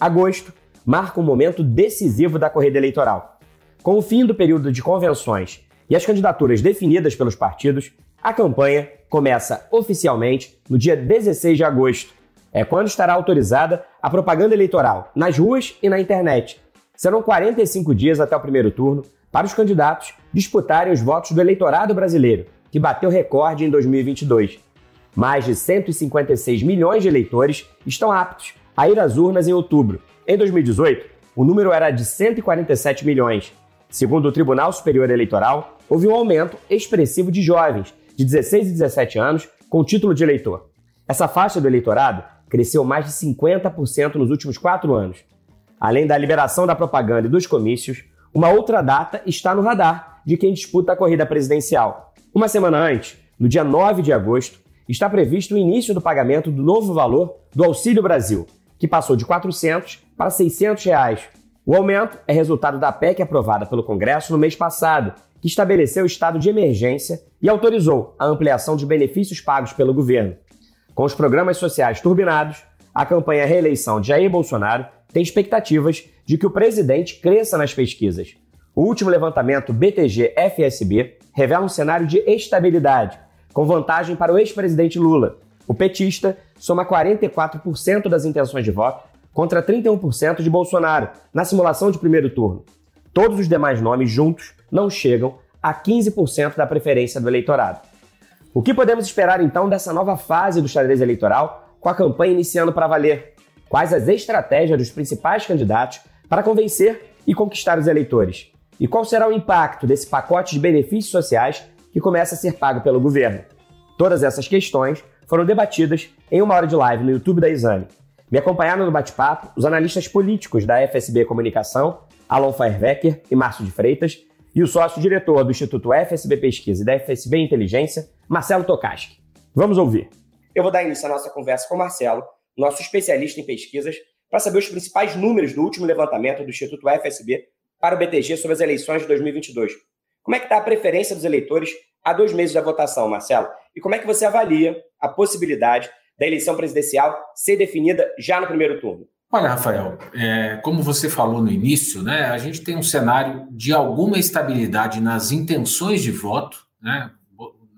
Agosto marca um momento decisivo da corrida eleitoral. Com o fim do período de convenções e as candidaturas definidas pelos partidos, a campanha começa oficialmente no dia 16 de agosto. É quando estará autorizada a propaganda eleitoral nas ruas e na internet. Serão 45 dias até o primeiro turno para os candidatos disputarem os votos do eleitorado brasileiro, que bateu recorde em 2022. Mais de 156 milhões de eleitores estão aptos a ir às urnas em outubro. Em 2018, o número era de 147 milhões. Segundo o Tribunal Superior Eleitoral, houve um aumento expressivo de jovens de 16 e 17 anos com título de eleitor. Essa faixa do eleitorado cresceu mais de 50% nos últimos quatro anos. Além da liberação da propaganda e dos comícios, uma outra data está no radar de quem disputa a corrida presidencial. Uma semana antes, no dia 9 de agosto, está previsto o início do pagamento do novo valor do Auxílio Brasil, que passou de 400 para 600 reais. O aumento é resultado da PEC aprovada pelo Congresso no mês passado, que estabeleceu o estado de emergência e autorizou a ampliação de benefícios pagos pelo governo. Com os programas sociais turbinados, a campanha reeleição de Jair Bolsonaro tem expectativas de que o presidente cresça nas pesquisas. O último levantamento BTG-FSB revela um cenário de estabilidade, com vantagem para o ex-presidente Lula. O petista soma 44% das intenções de voto contra 31% de Bolsonaro na simulação de primeiro turno. Todos os demais nomes juntos não chegam a 15% da preferência do eleitorado. O que podemos esperar então dessa nova fase do xadrez eleitoral, com a campanha iniciando para valer? Quais as estratégias dos principais candidatos para convencer e conquistar os eleitores? E qual será o impacto desse pacote de benefícios sociais que começa a ser pago pelo governo. Todas essas questões foram debatidas em uma hora de live no YouTube da Exame. Me acompanharam no bate-papo os analistas políticos da FSB Comunicação, Alon Feierwecker e Márcio de Freitas, e o sócio-diretor do Instituto FSB Pesquisa e da FSB Inteligência, Marcelo Tokaski. Vamos ouvir. Eu vou dar início à nossa conversa com o Marcelo, nosso especialista em pesquisas, para saber os principais números do último levantamento do Instituto FSB para o BTG sobre as eleições de 2022. Como é que está a preferência dos eleitores há dois meses da votação, Marcelo? E como é que você avalia a possibilidade da eleição presidencial ser definida já no primeiro turno? Olha, Rafael, é, como você falou no início, né, a gente tem um cenário de alguma estabilidade nas intenções de voto. Né?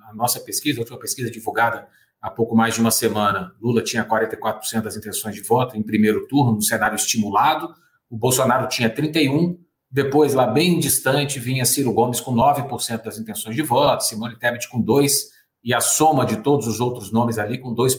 A nossa pesquisa, a última pesquisa divulgada há pouco mais de uma semana, Lula tinha 44% das intenções de voto em primeiro turno, no cenário estimulado, o Bolsonaro tinha 31%, depois, lá bem distante, vinha Ciro Gomes com 9% das intenções de voto, Simone Tebet com 2%, e a soma de todos os outros nomes ali com 2%.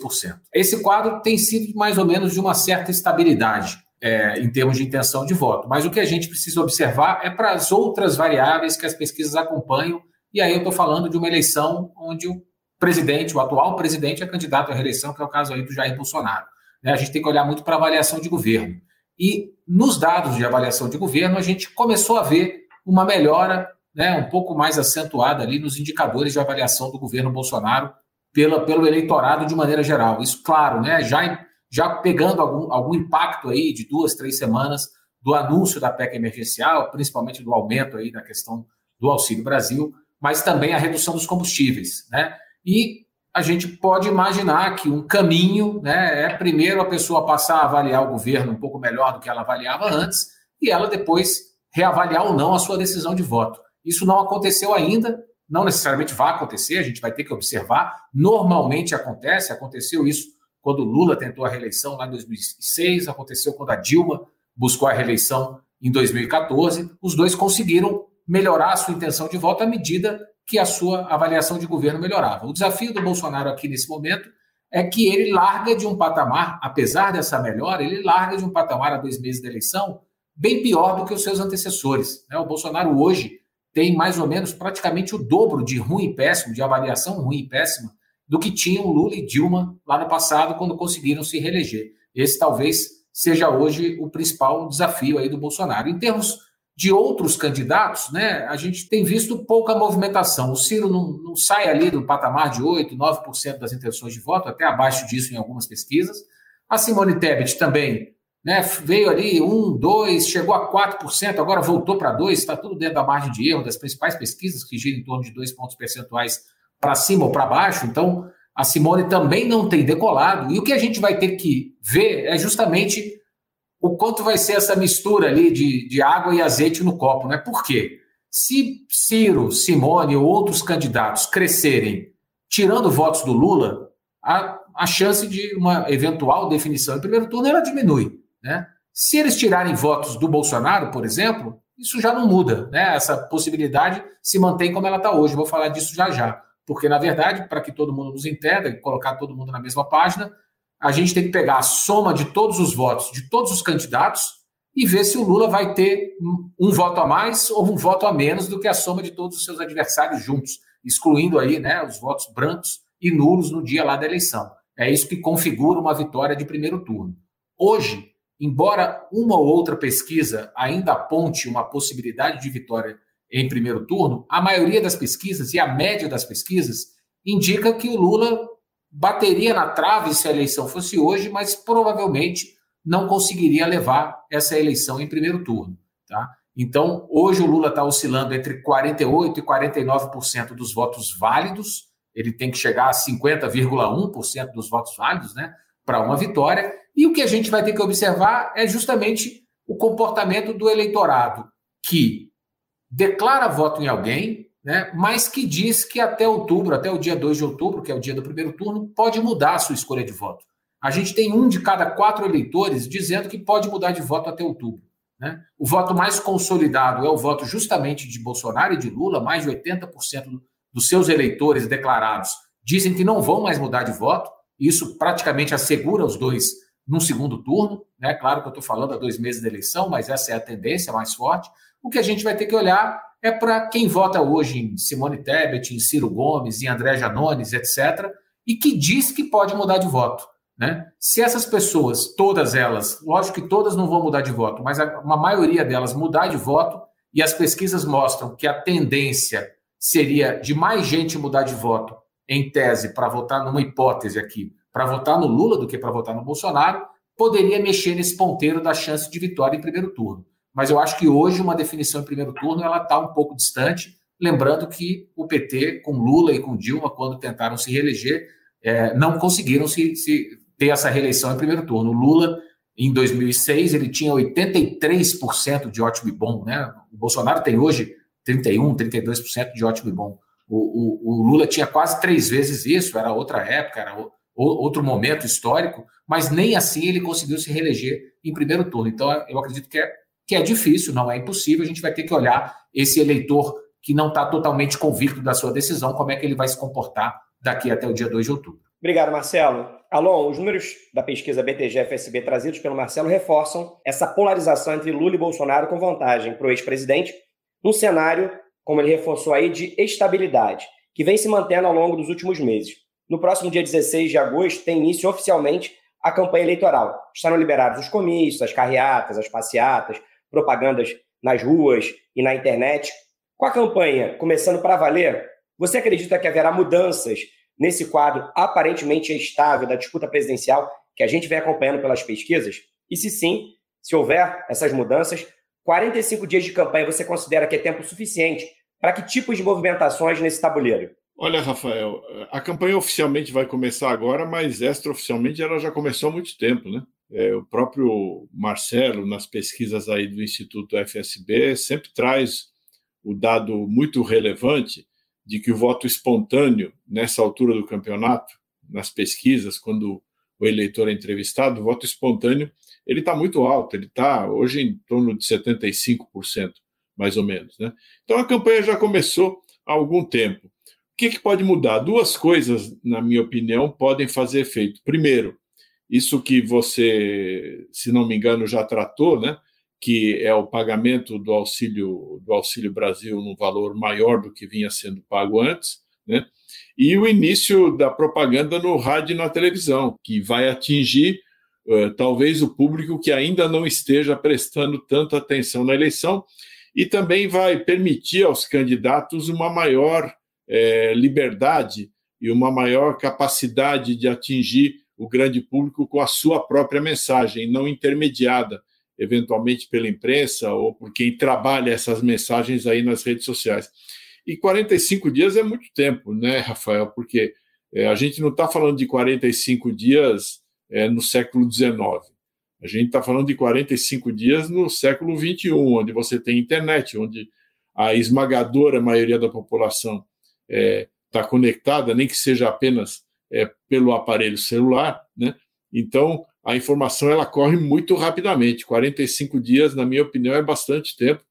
Esse quadro tem sido mais ou menos de uma certa estabilidade é, em termos de intenção de voto. Mas o que a gente precisa observar é para as outras variáveis que as pesquisas acompanham, e aí eu estou falando de uma eleição onde o presidente, o atual presidente, é candidato à reeleição, que é o caso aí do Jair Bolsonaro. Né? A gente tem que olhar muito para a avaliação de governo. E nos dados de avaliação de governo, a gente começou a ver uma melhora né, um pouco mais acentuada ali nos indicadores de avaliação do governo Bolsonaro pela, pelo eleitorado de maneira geral. Isso, claro, né, já, já pegando algum, algum impacto aí de duas, três semanas do anúncio da PEC emergencial, principalmente do aumento aí da questão do Auxílio Brasil, mas também a redução dos combustíveis. Né? E a gente pode imaginar que um caminho né, é primeiro a pessoa passar a avaliar o governo um pouco melhor do que ela avaliava antes e ela depois reavaliar ou não a sua decisão de voto. Isso não aconteceu ainda, não necessariamente vai acontecer, a gente vai ter que observar. Normalmente acontece, aconteceu isso quando Lula tentou a reeleição lá em 2006, aconteceu quando a Dilma buscou a reeleição em 2014. Os dois conseguiram melhorar a sua intenção de voto à medida que a sua avaliação de governo melhorava. O desafio do Bolsonaro aqui nesse momento é que ele larga de um patamar, apesar dessa melhora, ele larga de um patamar a dois meses da eleição bem pior do que os seus antecessores. Né? O Bolsonaro hoje tem mais ou menos praticamente o dobro de ruim e péssimo, de avaliação ruim e péssima, do que tinham Lula e Dilma lá no passado, quando conseguiram se reeleger. Esse talvez seja hoje o principal desafio aí do Bolsonaro. Em termos de outros candidatos, né, a gente tem visto pouca movimentação. O Ciro não, não sai ali do patamar de 8%, 9% das intenções de voto, até abaixo disso em algumas pesquisas. A Simone Tebet também né, veio ali 1, 2, chegou a 4%, agora voltou para 2%, está tudo dentro da margem de erro das principais pesquisas, que giram em torno de 2 pontos percentuais para cima ou para baixo. Então, a Simone também não tem decolado. E o que a gente vai ter que ver é justamente o quanto vai ser essa mistura ali de, de água e azeite no copo, né? Por quê? Se Ciro, Simone ou outros candidatos crescerem tirando votos do Lula, a, a chance de uma eventual definição em primeiro turno ela diminui, né? Se eles tirarem votos do Bolsonaro, por exemplo, isso já não muda, né? Essa possibilidade se mantém como ela está hoje. Vou falar disso já já. Porque, na verdade, para que todo mundo nos entenda e colocar todo mundo na mesma página, a gente tem que pegar a soma de todos os votos de todos os candidatos e ver se o Lula vai ter um voto a mais ou um voto a menos do que a soma de todos os seus adversários juntos, excluindo aí né, os votos brancos e nulos no dia lá da eleição. É isso que configura uma vitória de primeiro turno. Hoje, embora uma ou outra pesquisa ainda aponte uma possibilidade de vitória em primeiro turno, a maioria das pesquisas e a média das pesquisas indica que o Lula bateria na trave se a eleição fosse hoje, mas provavelmente não conseguiria levar essa eleição em primeiro turno. Tá? Então, hoje o Lula está oscilando entre 48% e 49% dos votos válidos, ele tem que chegar a 50,1% dos votos válidos né, para uma vitória, e o que a gente vai ter que observar é justamente o comportamento do eleitorado que declara voto em alguém, né, mas que diz que até outubro, até o dia 2 de outubro, que é o dia do primeiro turno, pode mudar a sua escolha de voto. A gente tem um de cada quatro eleitores dizendo que pode mudar de voto até outubro. Né? O voto mais consolidado é o voto justamente de Bolsonaro e de Lula, mais de 80% dos seus eleitores declarados dizem que não vão mais mudar de voto, e isso praticamente assegura os dois num segundo turno. Né? Claro que eu estou falando há dois meses da eleição, mas essa é a tendência mais forte. O que a gente vai ter que olhar é para quem vota hoje em Simone Tebet, em Ciro Gomes, em André Janones, etc., e que diz que pode mudar de voto. Né? Se essas pessoas, todas elas, lógico que todas não vão mudar de voto, mas uma maioria delas mudar de voto, e as pesquisas mostram que a tendência seria de mais gente mudar de voto, em tese, para votar numa hipótese aqui, para votar no Lula do que para votar no Bolsonaro, poderia mexer nesse ponteiro da chance de vitória em primeiro turno mas eu acho que hoje uma definição em primeiro turno ela está um pouco distante. Lembrando que o PT, com Lula e com Dilma, quando tentaram se reeleger, é, não conseguiram se, se, ter essa reeleição em primeiro turno. O Lula, em 2006, ele tinha 83% de ótimo e bom. Né? O Bolsonaro tem hoje 31%, 32% de ótimo e bom. O, o, o, Lula tinha quase três vezes isso, era outra época, era o, outro momento histórico, mas nem assim ele conseguiu se reeleger em primeiro turno. Então, eu acredito que é que é difícil, não é impossível, a gente vai ter que olhar esse eleitor que não está totalmente convicto da sua decisão, como é que ele vai se comportar daqui até o dia 2 de outubro. Obrigado, Marcelo. Alon, os números da pesquisa BTG-FSB trazidos pelo Marcelo reforçam essa polarização entre Lula e Bolsonaro com vantagem para o ex-presidente, num cenário, como ele reforçou aí, de estabilidade, que vem se mantendo ao longo dos últimos meses. No próximo dia 16 de agosto tem início oficialmente a campanha eleitoral. Estarão liberados os comícios, as carreatas, as passeatas, propagandas nas ruas e na internet. Com a campanha começando para valer, você acredita que haverá mudanças nesse quadro aparentemente estável da disputa presidencial que a gente vem acompanhando pelas pesquisas? E se sim, se houver essas mudanças, 45 dias de campanha você considera que é tempo suficiente para que tipos de movimentações nesse tabuleiro? Olha, Rafael, a campanha oficialmente vai começar agora, mas extraoficialmente ela já começou há muito tempo, né? É, o próprio Marcelo, nas pesquisas aí do Instituto FSB, sempre traz o dado muito relevante de que o voto espontâneo, nessa altura do campeonato, nas pesquisas, quando o eleitor é entrevistado, o voto espontâneo ele está muito alto, ele está hoje em torno de 75%, mais ou menos. Né? Então a campanha já começou há algum tempo. O que, que pode mudar? Duas coisas, na minha opinião, podem fazer efeito. Primeiro, isso que você, se não me engano, já tratou, né? que é o pagamento do auxílio do auxílio Brasil num valor maior do que vinha sendo pago antes, né? E o início da propaganda no rádio e na televisão, que vai atingir uh, talvez o público que ainda não esteja prestando tanta atenção na eleição, e também vai permitir aos candidatos uma maior é, liberdade e uma maior capacidade de atingir o grande público com a sua própria mensagem, não intermediada, eventualmente pela imprensa ou por quem trabalha essas mensagens aí nas redes sociais. E 45 dias é muito tempo, né, Rafael? Porque é, a gente não está falando de 45 dias é, no século XIX. A gente está falando de 45 dias no século XXI, onde você tem internet, onde a esmagadora maioria da população está é, tá conectada, nem que seja apenas é, pelo aparelho celular, né? Então a informação ela corre muito rapidamente. 45 dias, na minha opinião, é bastante tempo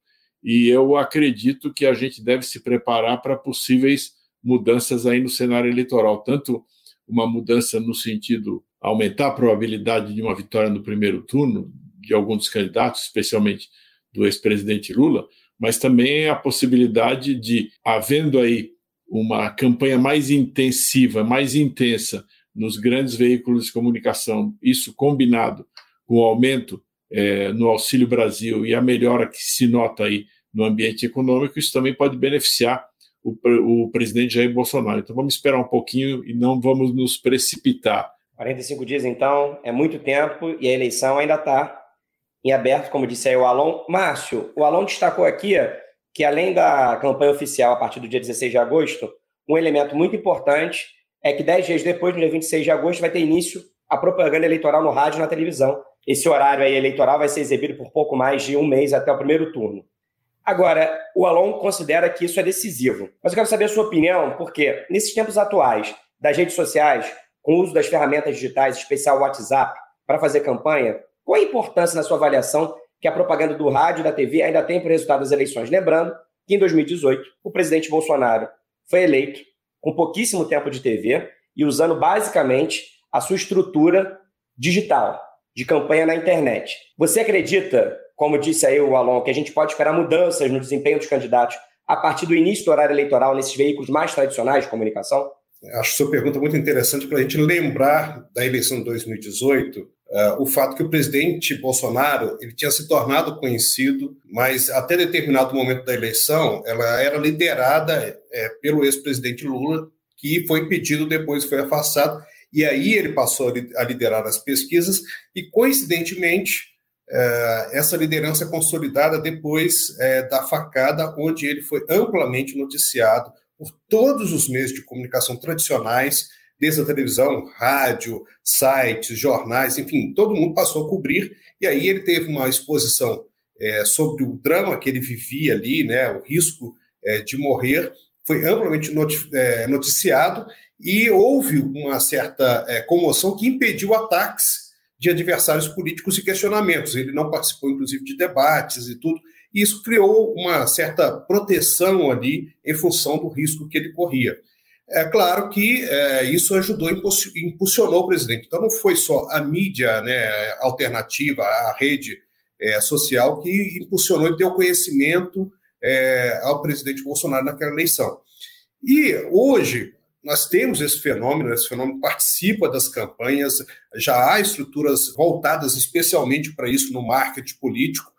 e eu acredito que a gente deve se preparar para possíveis mudanças aí no cenário eleitoral, tanto uma mudança no sentido aumentar a probabilidade de uma vitória no primeiro turno de alguns dos candidatos, especialmente do ex-presidente Lula, mas também a possibilidade de, havendo aí uma campanha mais intensiva, mais intensa nos grandes veículos de comunicação, isso combinado com o aumento é, no Auxílio Brasil e a melhora que se nota aí no ambiente econômico, isso também pode beneficiar o, o presidente Jair Bolsonaro. Então vamos esperar um pouquinho e não vamos nos precipitar. 45 dias, então, é muito tempo e a eleição ainda está em aberto, como disse aí o Alon. Márcio, o Alon destacou aqui que, além da campanha oficial a partir do dia 16 de agosto, um elemento muito importante é que 10 dias depois, no dia 26 de agosto, vai ter início a propaganda eleitoral no rádio e na televisão. Esse horário aí eleitoral vai ser exibido por pouco mais de um mês até o primeiro turno. Agora, o Alon considera que isso é decisivo. Mas eu quero saber a sua opinião, porque nesses tempos atuais das redes sociais, com o uso das ferramentas digitais, especial WhatsApp, para fazer campanha, qual a importância na sua avaliação que a propaganda do rádio e da TV ainda tem para o resultado das eleições? Lembrando que em 2018 o presidente Bolsonaro foi eleito com pouquíssimo tempo de TV e usando basicamente a sua estrutura digital de campanha na internet. Você acredita, como disse aí o Alon, que a gente pode esperar mudanças no desempenho dos candidatos a partir do início do horário eleitoral nesses veículos mais tradicionais de comunicação? Acho sua pergunta muito interessante para a gente lembrar da eleição de 2018, uh, eh, o fato que o presidente Bolsonaro ele tinha se tornado conhecido, mas até determinado momento da eleição ela era liderada é, pelo ex-presidente Lula, que foi impedido depois foi afastado, e aí ele passou a liderar as pesquisas e coincidentemente uh, essa liderança é consolidada depois uh, da facada, onde ele foi amplamente noticiado por todos os meios de comunicação tradicionais, desde a televisão, rádio, sites, jornais, enfim, todo mundo passou a cobrir, e aí ele teve uma exposição é, sobre o drama que ele vivia ali, né, o risco é, de morrer, foi amplamente é, noticiado e houve uma certa é, comoção que impediu ataques de adversários políticos e questionamentos. Ele não participou, inclusive, de debates e tudo e isso criou uma certa proteção ali em função do risco que ele corria. É claro que é, isso ajudou, impulsionou o presidente. Então, não foi só a mídia né, alternativa, a rede é, social que impulsionou e deu conhecimento é, ao presidente Bolsonaro naquela eleição. E hoje, nós temos esse fenômeno, esse fenômeno participa das campanhas, já há estruturas voltadas especialmente para isso no marketing político,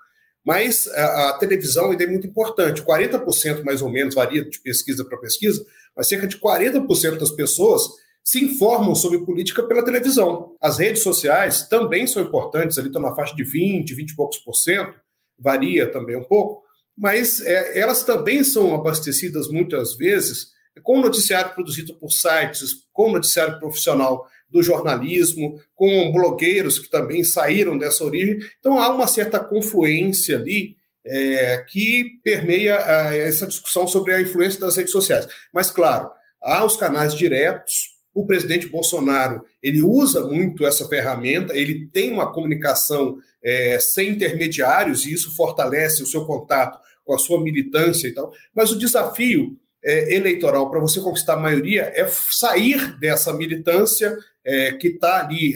mas a, a televisão ainda é muito importante. 40% mais ou menos, varia de pesquisa para pesquisa, mas cerca de 40% das pessoas se informam sobre política pela televisão. As redes sociais também são importantes, ali estão na faixa de 20, 20 e poucos por cento, varia também um pouco, mas é, elas também são abastecidas muitas vezes com noticiário produzido por sites, com noticiário profissional do jornalismo, com blogueiros que também saíram dessa origem. Então há uma certa confluência ali é, que permeia a, essa discussão sobre a influência das redes sociais. Mas, claro, há os canais diretos. O presidente Bolsonaro ele usa muito essa ferramenta, ele tem uma comunicação é, sem intermediários e isso fortalece o seu contato com a sua militância e tal. Mas o desafio é, eleitoral para você conquistar a maioria é sair dessa militância é, que está ali,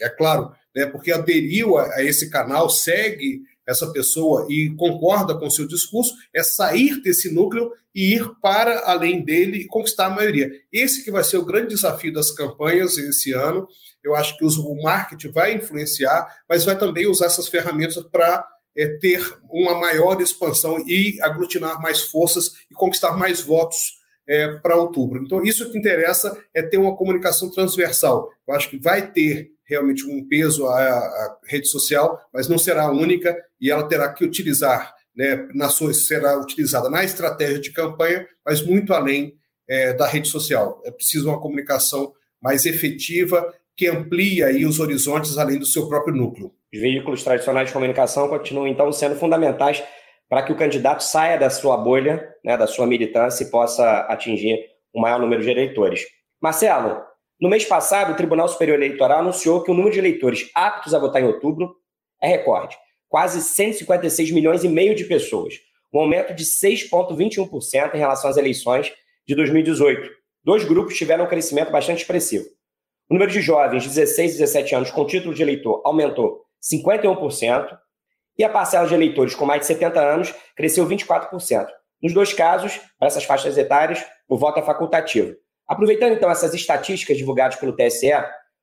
é claro, né, porque aderiu a, a, esse canal, segue essa pessoa e concorda com o seu discurso, é sair desse núcleo e ir para além dele e conquistar a maioria. Esse que vai ser o grande desafio das campanhas esse ano. Eu acho que o marketing vai influenciar, mas vai também usar essas ferramentas para é, ter uma maior expansão e aglutinar mais forças e conquistar mais votos é, para outubro. Então, isso que interessa é ter uma comunicação transversal. Eu acho que vai ter realmente um peso a, a rede social, mas não será a única e ela terá que utilizar, né, na sua, será utilizada na estratégia de campanha, mas muito além é, da rede social. É preciso uma comunicação mais efetiva que amplie aí os horizontes além do seu próprio núcleo. Os veículos tradicionais de comunicação continuam então sendo fundamentais para que o candidato saia da sua bolha, né, da sua militância e possa atingir o maior número de eleitores. Marcelo, no mês passado, o Tribunal Superior Eleitoral anunciou que o número de eleitores aptos a votar em outubro é recorde, quase 156 milhões e meio de pessoas, um aumento de 6,21% em relação às eleições de 2018. Dois grupos tiveram um crescimento bastante expressivo. O número de jovens de 16 e 17 anos com título de eleitor aumentou 51%, e a parcela de eleitores com mais de 70 anos cresceu 24%. Nos dois casos, para essas faixas etárias, o voto é facultativo. Aproveitando então essas estatísticas divulgadas pelo TSE,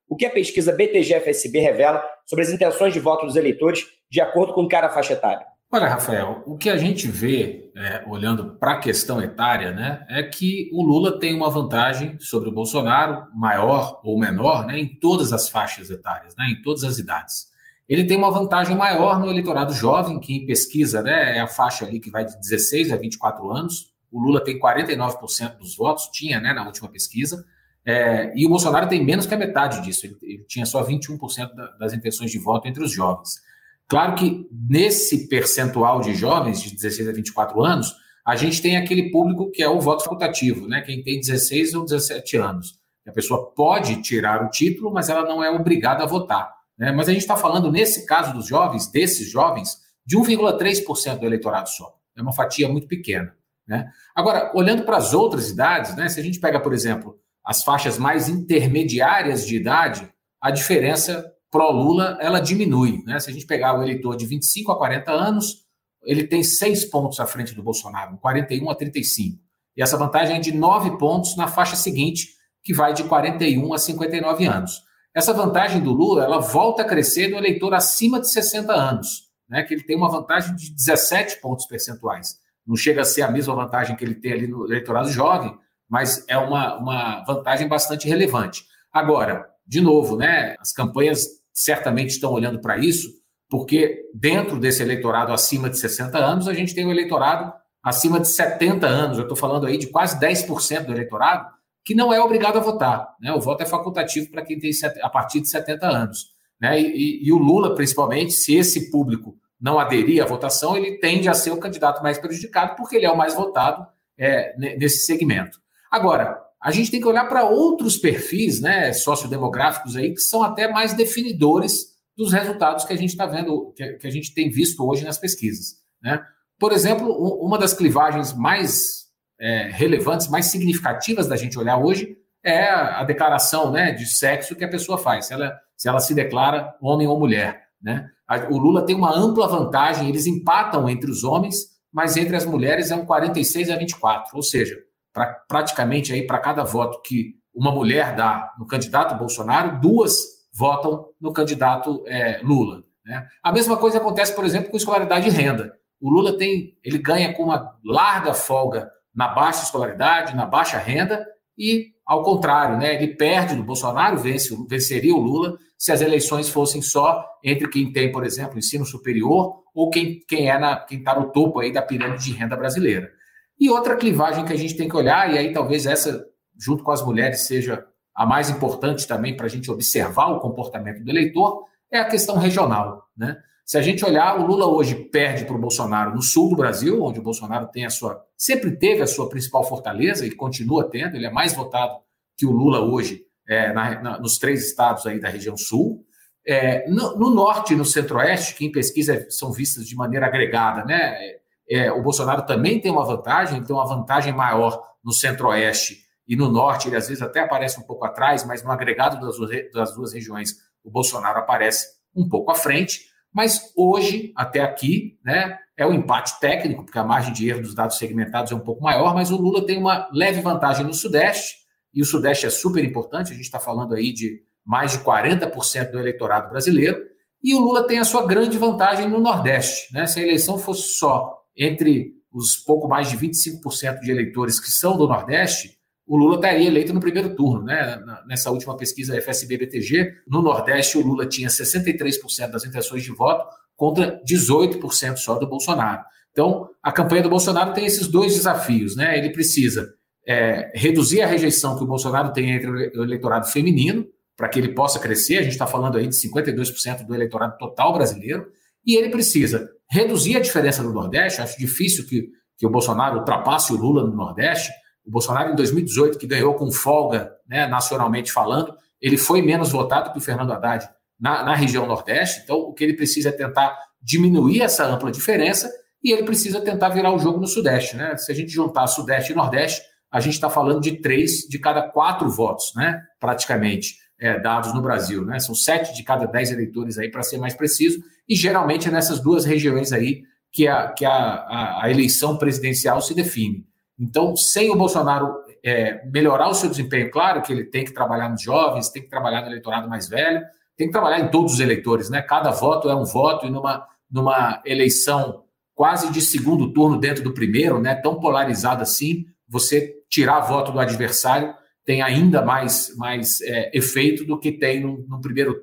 o que a pesquisa BTG-FSB revela sobre as intenções de voto dos eleitores de acordo com cada faixa etária? Olha, Rafael, o que a gente vê, é, olhando para a questão etária, né, é que o Lula tem uma vantagem sobre o Bolsonaro, maior ou menor, né, em todas as faixas etárias, né, em todas as idades ele tem uma vantagem maior no eleitorado jovem, que em pesquisa né, é a faixa ali que vai de 16 a 24 anos. O Lula tem 49% dos votos, tinha né, na última pesquisa, é, e o Bolsonaro tem menos que a metade disso, ele, ele tinha só 21% da, das intenções de voto entre os jovens. Claro que nesse percentual de jovens de 16 a 24 anos, a gente tem aquele público que é o voto facultativo, né, quem tem 16 ou 17 anos. A pessoa pode tirar o título, mas ela não é obrigada a votar. Né? Mas a gente está falando, nesse caso dos jovens, desses jovens, de 1,3% do eleitorado só. É uma fatia muito pequena. Né? Agora, olhando para as outras idades, né, se a gente pega, por exemplo, as faixas mais intermediárias de idade, a diferença pró-Lula ela diminui. Né? Se a gente pegar o eleitor de 25 a 40 anos, ele tem seis pontos à frente do Bolsonaro, 41 a 35. E essa vantagem é de nove pontos na faixa seguinte, que vai de 41 a 59 anos. Essa vantagem do Lula, ela volta a crescer no eleitor acima de 60 anos, né, que ele tem uma vantagem de 17 pontos percentuais. Não chega a ser a mesma vantagem que ele tem ali no eleitorado jovem, mas é uma, uma vantagem bastante relevante. Agora, de novo, né, as campanhas certamente estão olhando para isso, porque dentro desse eleitorado acima de 60 anos, a gente tem um eleitorado acima de 70 anos. Eu estou falando aí de quase 10% do eleitorado que não é obrigado a votar. Né? O voto é facultativo para quem tem a partir de 70 anos. Né? E, e, o Lula, principalmente, se esse público não aderir à votação, ele tende a ser o candidato mais prejudicado, porque ele é o mais votado é, nesse segmento. Agora, a gente tem que olhar para outros perfis né, sociodemográficos aí que são até mais definidores dos resultados que a gente está vendo, que a gente tem visto hoje nas pesquisas. Né? Por exemplo, uma das clivagens mais é, relevantes, mais significativas da gente olhar hoje é a, declaração né, de sexo que a pessoa faz, se ela, se ela se declara homem ou mulher. Né? O Lula tem uma ampla vantagem, eles empatam entre os homens, mas entre as mulheres é um 46 a 24, ou seja, pra, praticamente aí para cada voto que uma mulher dá no candidato Bolsonaro, duas votam no candidato é, Lula. Né? A mesma coisa acontece, por exemplo, com escolaridade e renda. O Lula tem, ele ganha com uma larga folga na baixa escolaridade, na baixa renda, e, ao contrário, né, ele perde do Bolsonaro, vence, venceria o Lula se as eleições fossem só entre quem tem, por exemplo, ensino superior ou quem, quem é na, quem está no topo aí da pirâmide de renda brasileira. E outra clivagem que a gente tem que olhar, e aí talvez essa, junto com as mulheres, seja a mais importante também para a gente observar o comportamento do eleitor, é a questão regional. Né? Se a gente olhar, o Lula hoje perde para o Bolsonaro no sul do Brasil, onde o Bolsonaro tem a sua. sempre teve a sua principal fortaleza e continua tendo, ele é mais votado que o Lula hoje é, na, na, nos três estados aí da região sul. É, no, no, norte e no centro-oeste, que em pesquisa são vistas de maneira agregada, né? É, o Bolsonaro também tem uma vantagem, tem uma vantagem maior no centro-oeste e no norte, ele às vezes até aparece um pouco atrás, mas no agregado das, das duas regiões, o Bolsonaro aparece um pouco à frente. Mas hoje, até aqui, né, é um empate técnico, porque a margem de erro dos dados segmentados é um pouco maior, mas o Lula tem uma leve vantagem no Sudeste, e o Sudeste é super importante, a gente está falando aí de mais de 40% do eleitorado brasileiro, e o Lula tem a sua grande vantagem no Nordeste. Né? Se a eleição fosse só entre os pouco mais de 25% de eleitores que são do Nordeste, o Lula estaria eleito no primeiro turno. Né? Nessa última pesquisa FSB-BTG, no Nordeste, o Lula tinha 63% das intenções de voto contra 18% só do Bolsonaro. Então, a campanha do Bolsonaro tem esses dois desafios. Né? Ele precisa é, reduzir a rejeição que o Bolsonaro tem entre o eleitorado feminino, para que ele possa crescer. A gente está falando aí de 52% do eleitorado total brasileiro. E ele precisa reduzir a diferença no Nordeste. Acho difícil que, que o Bolsonaro ultrapasse o Lula no Nordeste. O Bolsonaro, em 2018, que ganhou com folga, né, nacionalmente falando, ele foi menos votado que o Fernando Haddad na, na região Nordeste. Então, o que ele precisa é tentar diminuir essa ampla diferença e ele precisa tentar virar o jogo no Sudeste. Né? Se a gente juntar Sudeste e Nordeste, a gente está falando de três de cada quatro votos, né? praticamente é, dados no Brasil. Né? São sete de cada dez eleitores aí, para ser mais preciso, e geralmente é nessas duas regiões aí que a, que a, a, a eleição presidencial se define. Então, sem o Bolsonaro é, melhorar o seu desempenho, claro que ele tem que trabalhar nos jovens, tem que trabalhar no eleitorado mais velho, tem que trabalhar em todos os eleitores, né? Cada voto é um voto e numa, numa eleição quase de segundo turno dentro do primeiro, né? Tão polarizada assim, você tirar voto do adversário tem ainda mais, mais é, efeito do que tem no, no, primeiro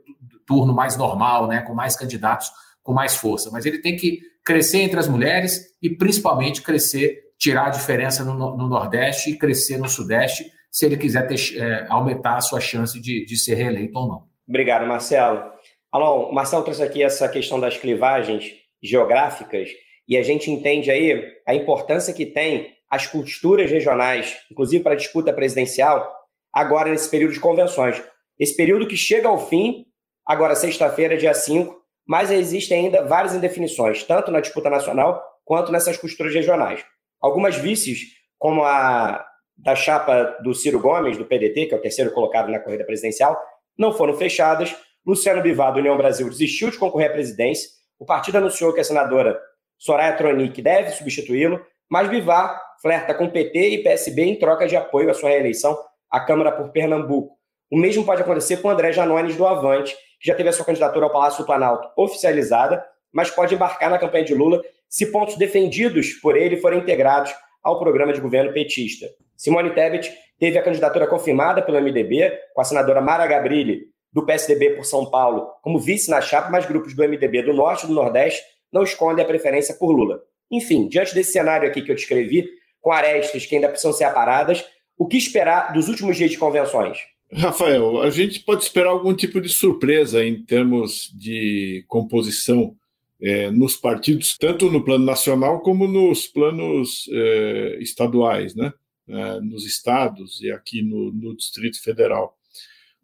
turno mais normal, né, com mais candidatos com mais força. Mas ele tem que crescer entre as mulheres e principalmente crescer, tirar a diferença no, no Nordeste e crescer no Sudeste, se ele quiser ter, é, aumentar a sua chance de, de ser reeleito ou não. Obrigado, Marcelo. Alon, o Marcelo trouxe aqui essa questão das clivagens geográficas e a gente entende aí a importância que tem as costuras regionais, inclusive para a disputa presidencial, agora nesse período de convenções. Esse período que chega ao fim, agora sexta-feira, dia 5, mas existem ainda várias indefinições, tanto na disputa nacional quanto nessas costuras regionais. Algumas vices, como a da chapa do Ciro Gomes, do PDT, que é o terceiro colocado na corrida presidencial, não foram fechadas. Luciano Bivar, do União Brasil, desistiu de concorrer à presidência. O partido anunciou que a senadora Soraya Tronic deve substituí-lo, mas Bivar flerta com PT e PSB em troca de apoio à sua reeleição à Câmara por Pernambuco. O mesmo pode acontecer com André Janones do Avante, que já teve a sua candidatura ao Palácio do Planalto oficializada, mas pode embarcar na campanha de Lula se pontos defendidos por ele forem integrados ao programa de governo petista. Simone Tebet teve a candidatura confirmada pelo MDB, com a senadora Mara Gabrilli, do PSDB por São Paulo, como vice na chapa, mas grupos do MDB do Norte e do Nordeste não escondem a preferência por Lula. Enfim, diante desse cenário aqui que eu descrevi, com arestas que ainda precisam ser aparadas, o que esperar dos últimos dias de convenções? Rafael, a gente pode esperar algum tipo de surpresa em termos de composição é, nos partidos, tanto no plano nacional como nos planos é, estaduais, né? É, nos estados e aqui no, no, Distrito Federal.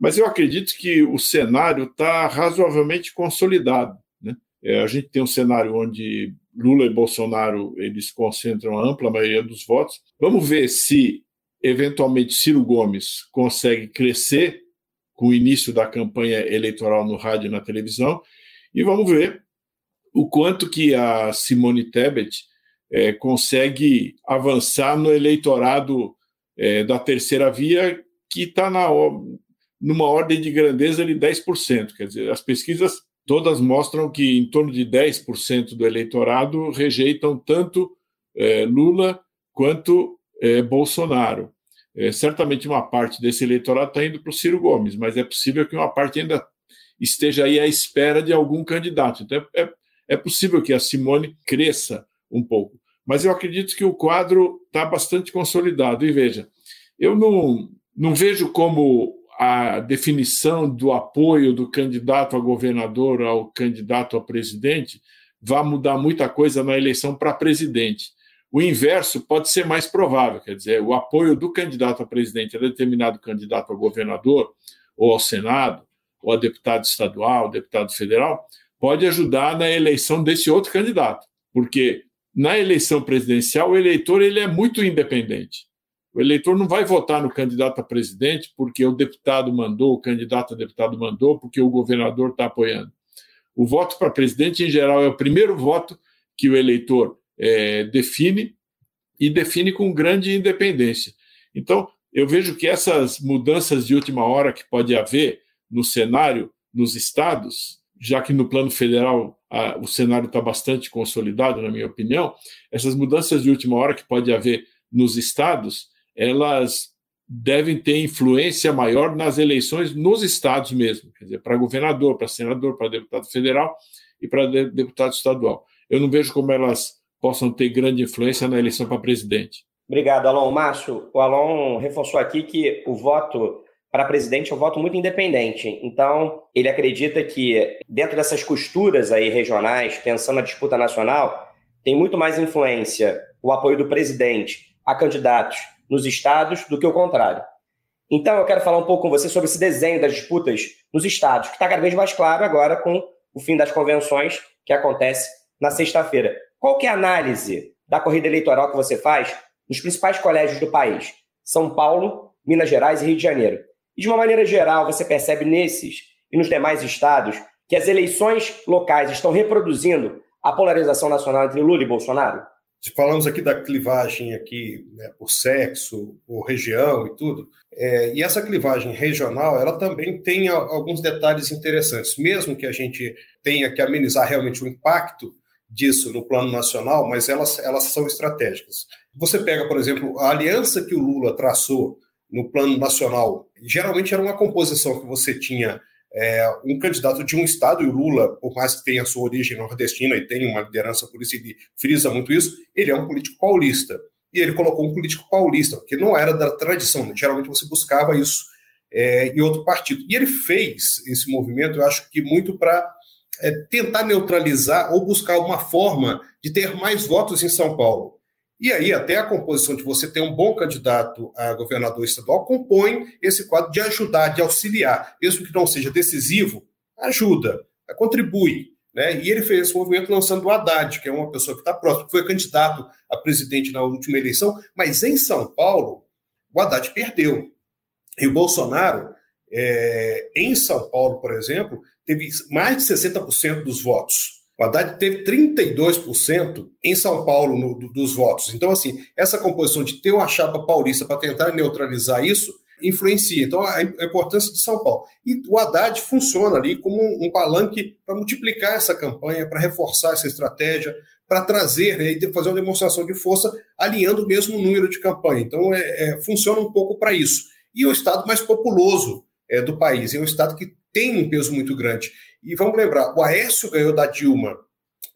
Mas eu acredito que o cenário está razoavelmente consolidado. Né? É, a gente tem um cenário onde Lula e Bolsonaro eles concentram a ampla maioria dos votos. Vamos ver se eventualmente Ciro Gomes consegue crescer com o início da campanha eleitoral no rádio e na televisão e vamos ver o quanto que a Simone Tebet é, consegue avançar no eleitorado é, da terceira via que está numa ordem de grandeza de 10%. Quer dizer, as pesquisas todas mostram que em torno de 10% do eleitorado rejeitam tanto é, Lula quanto é, Bolsonaro. É, certamente uma parte desse eleitorado está indo para o Ciro Gomes, mas é possível que uma parte ainda esteja aí à espera de algum candidato. Então é, é, possível que a Simone cresça um pouco. Mas eu acredito que o quadro está bastante consolidado. E veja, eu não, não vejo como a definição do apoio do candidato a governador ao candidato a presidente vai mudar muita coisa na eleição para presidente. O inverso pode ser mais provável, quer dizer, o apoio do candidato a presidente a determinado candidato a governador, ou ao Senado, ou a deputado estadual, deputado federal, pode ajudar na eleição desse outro candidato, porque na eleição presidencial o eleitor ele é muito independente. O eleitor não vai votar no candidato a presidente porque o deputado mandou, o candidato a deputado mandou, porque o governador está apoiando. O voto para presidente, em geral, é o primeiro voto que o eleitor é, define e define com grande independência. Então, eu vejo que essas mudanças de última hora que pode haver no cenário nos estados, já que no plano federal a, o cenário está bastante consolidado, na minha opinião, essas mudanças de última hora que pode haver nos estados, elas devem ter influência maior nas eleições nos estados mesmo, quer dizer, para governador, para senador, para deputado federal e para deputado estadual. Eu não vejo como elas possam ter grande influência na eleição para presidente. Obrigado, Alon. Márcio, o Alon reforçou aqui que o voto para presidente é um voto muito independente. Então, ele acredita que dentro dessas costuras aí regionais, pensando na disputa nacional, tem muito mais influência o apoio do presidente a candidatos nos estados do que o contrário. Então, eu quero falar um pouco com você sobre esse desenho das disputas nos estados, que está cada vez mais claro agora com o fim das convenções que acontece na sexta-feira. Qual que é a análise da corrida eleitoral que você faz nos principais colégios do país? São Paulo, Minas Gerais e Rio de Janeiro. E de uma maneira geral, você percebe nesses e nos demais estados que as eleições locais estão reproduzindo a polarização nacional entre Lula e Bolsonaro? Falamos aqui da clivagem aqui né, por sexo, por região e tudo. É, e essa clivagem regional, ela também tem alguns detalhes interessantes, mesmo que a gente tenha que amenizar realmente o impacto disso no plano nacional, mas elas, elas são estratégicas. Você pega, por exemplo, a aliança que o Lula traçou no plano nacional, geralmente era uma composição que você tinha é, um candidato de um estado, e o Lula, por mais que tenha sua origem nordestina e tenha uma liderança por isso, ele frisa muito isso, ele é um político paulista. E ele colocou um político paulista, que não era da tradição, geralmente você buscava isso é, em outro partido. E ele fez esse movimento, eu acho que muito para é, tentar neutralizar ou buscar uma forma de ter mais votos em São Paulo. E aí, até a composição de você ter um bom candidato a governador estadual compõe esse quadro de ajudar, de auxiliar, mesmo que não seja decisivo, ajuda, contribui. Né? E ele fez esse movimento lançando o Haddad, que é uma pessoa que está próxima, que foi candidato a presidente na última eleição, mas em São Paulo, o Haddad perdeu. E o Bolsonaro, é, em São Paulo, por exemplo, teve mais de 60% dos votos. O Haddad teve 32% em São Paulo no, do, dos votos. Então, assim, essa composição de ter uma chapa paulista para tentar neutralizar isso influencia. Então, a, importância de São Paulo. E o Haddad funciona ali como um, um palanque para multiplicar essa campanha, para reforçar essa estratégia, para trazer né, e fazer uma demonstração de força, alinhando o mesmo número de campanha. Então, é, é, funciona um pouco para isso. E o estado mais populoso é, do país, é um estado que tem um peso muito grande. E vamos lembrar, o Aécio ganhou da Dilma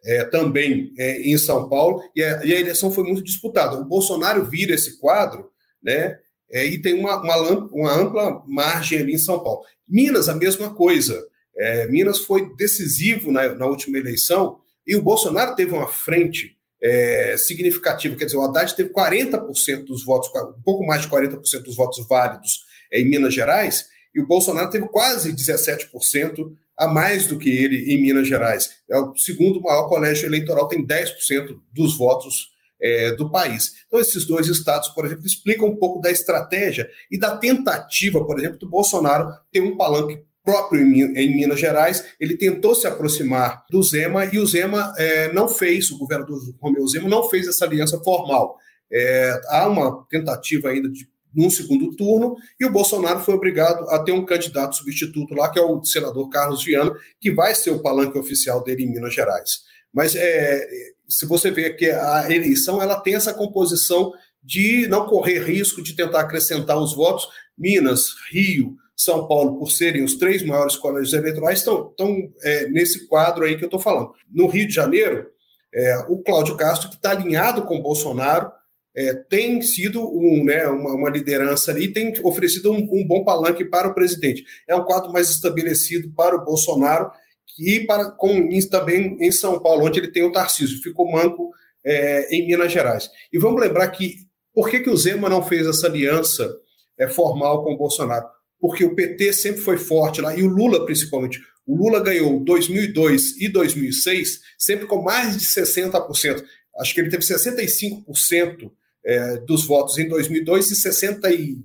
é, também é, em São Paulo, e a, e a, eleição foi muito disputada. O Bolsonaro vira esse quadro, né? É, e tem uma, uma, uma, ampla margem ali em São Paulo. Minas, a mesma coisa. É, Minas foi decisivo na, na, última eleição, e o Bolsonaro teve uma frente é, significativa, quer dizer, o Haddad teve 40% dos votos, um pouco mais de 40% dos votos válidos em Minas Gerais, e o Bolsonaro teve quase 17% a mais do que ele em Minas Gerais. É o segundo maior colégio eleitoral, tem 10% dos votos é, do país. Então, esses dois estados, por exemplo, explicam um pouco da estratégia e da tentativa, por exemplo, do Bolsonaro ter um palanque próprio em, Minas Gerais. Ele tentou se aproximar do Zema e o Zema é, não fez, o governador Romeu Zema não fez essa aliança formal. É, há uma tentativa ainda de num segundo turno, e o Bolsonaro foi obrigado a ter um candidato substituto lá, que é o senador Carlos Viana, que vai ser o palanque oficial dele em Minas Gerais. Mas é, se você vê que a eleição ela tem essa composição de não correr risco de tentar acrescentar os votos, Minas, Rio, São Paulo, por serem os três maiores colégios eleitorais, estão, estão é, nesse quadro aí que eu estou falando. No Rio de Janeiro, é, o Cláudio Castro, que está alinhado com o Bolsonaro, é, tem sido um, né, uma, uma, liderança ali, tem oferecido um, um, bom palanque para o presidente. É um quadro mais estabelecido para o Bolsonaro e para, com, também em São Paulo, onde ele tem o Tarcísio, ficou manco é, em Minas Gerais. E vamos lembrar que por que, que o Zema não fez essa aliança é, formal com o Bolsonaro? Porque o PT sempre foi forte lá, e o Lula principalmente. O Lula ganhou 2002 e 2006 sempre com mais de 60%. Acho que ele teve 65% é, dos votos em 2002 e 67%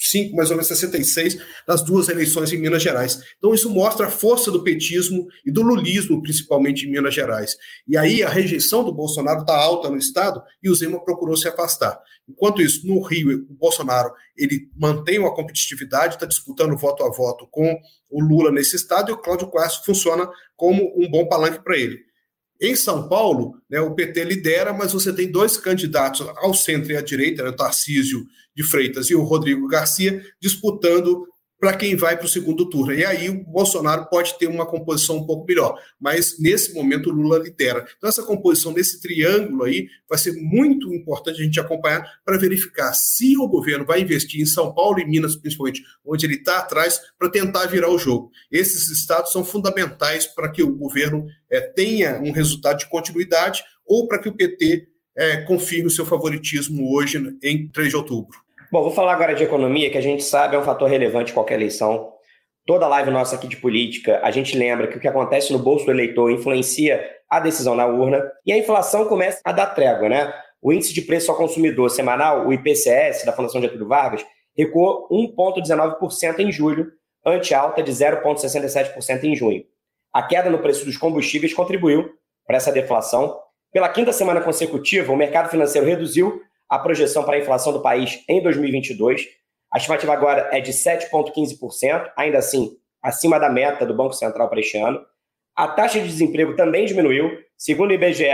65, mais ou menos 66, nas duas eleições em Minas Gerais. Então, isso mostra a força do petismo e do lulismo, principalmente em Minas Gerais. E aí, a rejeição do Bolsonaro está alta no Estado e o Zema procurou se afastar. Enquanto isso, no Rio, o Bolsonaro ele mantém uma competitividade, está disputando voto a voto com o Lula nesse Estado e o Cláudio Castro funciona como um bom palanque para ele. Em São Paulo, né, o PT lidera, mas você tem dois candidatos ao centro e à direita, né, o Tarcísio de Freitas e o Rodrigo Garcia, disputando para quem vai para o segundo turno. E aí o Bolsonaro pode ter uma composição um pouco melhor, mas nesse momento o Lula lidera. Então essa composição desse triângulo aí vai ser muito importante a gente acompanhar para verificar se o governo vai investir em São Paulo e Minas, principalmente, onde ele está atrás, para tentar virar o jogo. Esses estados são fundamentais para que o governo é, tenha um resultado de continuidade ou para que o PT é, confirme o seu favoritismo hoje em 3 de outubro. Bom, vou falar agora de economia, que a gente sabe é um fator relevante em qualquer eleição. Toda live nossa aqui de política, a gente lembra que o que acontece no bolso do eleitor influencia a decisão na urna e a inflação começa a dar trégua, né? O índice de preço ao consumidor semanal, o IPCS, da Fundação Getúlio Vargas, recuou 1,19% em julho, ante alta de 0,67% em junho. A queda no preço dos combustíveis contribuiu para essa deflação. Pela quinta semana consecutiva, o mercado financeiro reduziu a projeção para a inflação do país em 2022. A estimativa agora é de 7,15%, ainda assim acima da meta do Banco Central para este ano. A taxa de desemprego também diminuiu. Segundo o IBGE,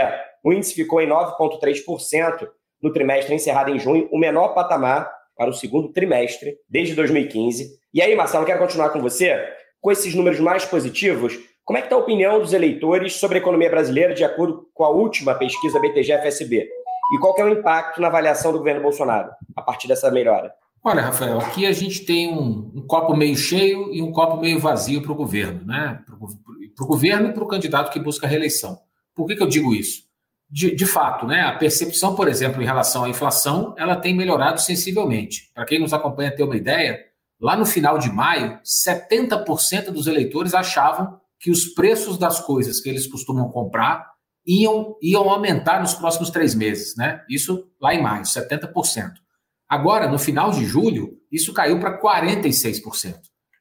o índice ficou em 9,3% no trimestre encerrado em junho, o menor patamar para o segundo trimestre desde 2015. E aí, Marcelo, quero continuar com você. Com esses números mais positivos, como é que está a opinião dos eleitores sobre a economia brasileira de acordo com a última pesquisa BTG-FSB? E qual que é o impacto na avaliação do governo Bolsonaro a partir dessa melhora? Olha, Rafael, aqui a gente tem um, um copo meio cheio e um copo meio vazio para o governo, né? Para o governo e para o candidato que busca a reeleição. Por que, que eu digo isso? De, de, fato, né, a percepção, por exemplo, em relação à inflação, ela tem melhorado sensivelmente. Para quem nos acompanha ter uma ideia, lá no final de maio, 70% dos eleitores achavam que os preços das coisas que eles costumam comprar iam, iam aumentar nos próximos três meses, né? Isso lá em maio, 70%. Agora, no final de julho, isso caiu para 46%.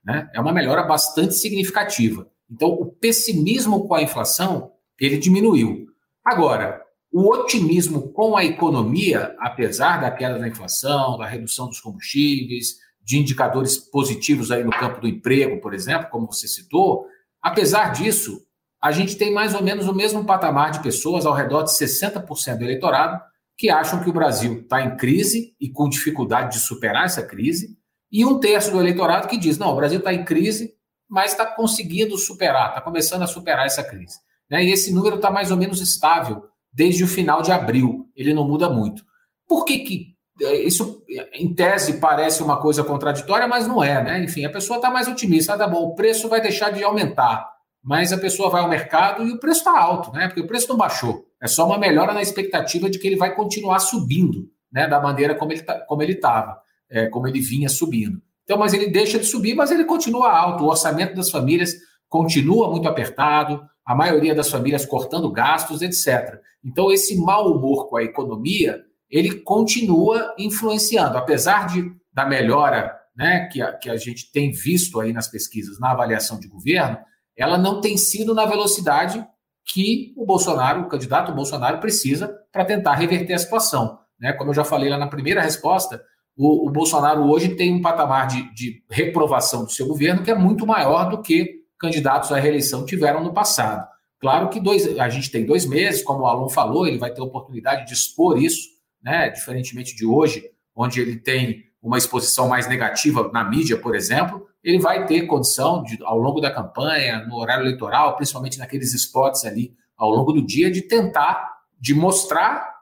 Né? É uma melhora bastante significativa. Então, o pessimismo com a inflação, ele diminuiu. Agora, o otimismo com a economia, apesar da queda da inflação, da redução dos combustíveis, de indicadores positivos aí no campo do emprego, por exemplo, como você citou, apesar disso, a gente tem mais ou menos o mesmo patamar de pessoas, ao redor de 60% do eleitorado, que acham que o Brasil está em crise e com dificuldade de superar essa crise, e um terço do eleitorado que diz: não, o Brasil está em crise, mas está conseguindo superar, está começando a superar essa crise. Né? E esse número está mais ou menos estável desde o final de abril, ele não muda muito. Por que, que é, isso, em tese, parece uma coisa contraditória, mas não é, né? Enfim, a pessoa está mais otimista, ah, tá bom, o preço vai deixar de aumentar mas a pessoa vai ao mercado e o preço está alto, né? Porque o preço não baixou. É só uma melhora na expectativa de que ele vai continuar subindo, né? Da maneira como ele tá, como ele estava, é, como ele vinha subindo. Então, mas ele deixa de subir, mas ele continua alto. O orçamento das famílias continua muito apertado, a maioria das famílias cortando gastos, etc. Então, esse mau humor com a economia, ele continua influenciando, apesar de da melhora né, que, a, que a gente tem visto aí nas pesquisas, na avaliação de governo, ela não tem sido na velocidade que o Bolsonaro, o candidato Bolsonaro, precisa para tentar reverter a situação. Né? Como eu já falei lá na primeira resposta, o, o Bolsonaro hoje tem um patamar de, de, reprovação do seu governo que é muito maior do que candidatos à reeleição tiveram no passado. Claro que dois, a gente tem dois meses, como o Alon falou, ele vai ter oportunidade de expor isso, né? diferentemente de hoje, onde ele tem uma exposição mais negativa na mídia, por exemplo, ele vai ter condição, de, ao longo da campanha, no horário eleitoral, principalmente naqueles spots ali ao longo do dia, de tentar, de mostrar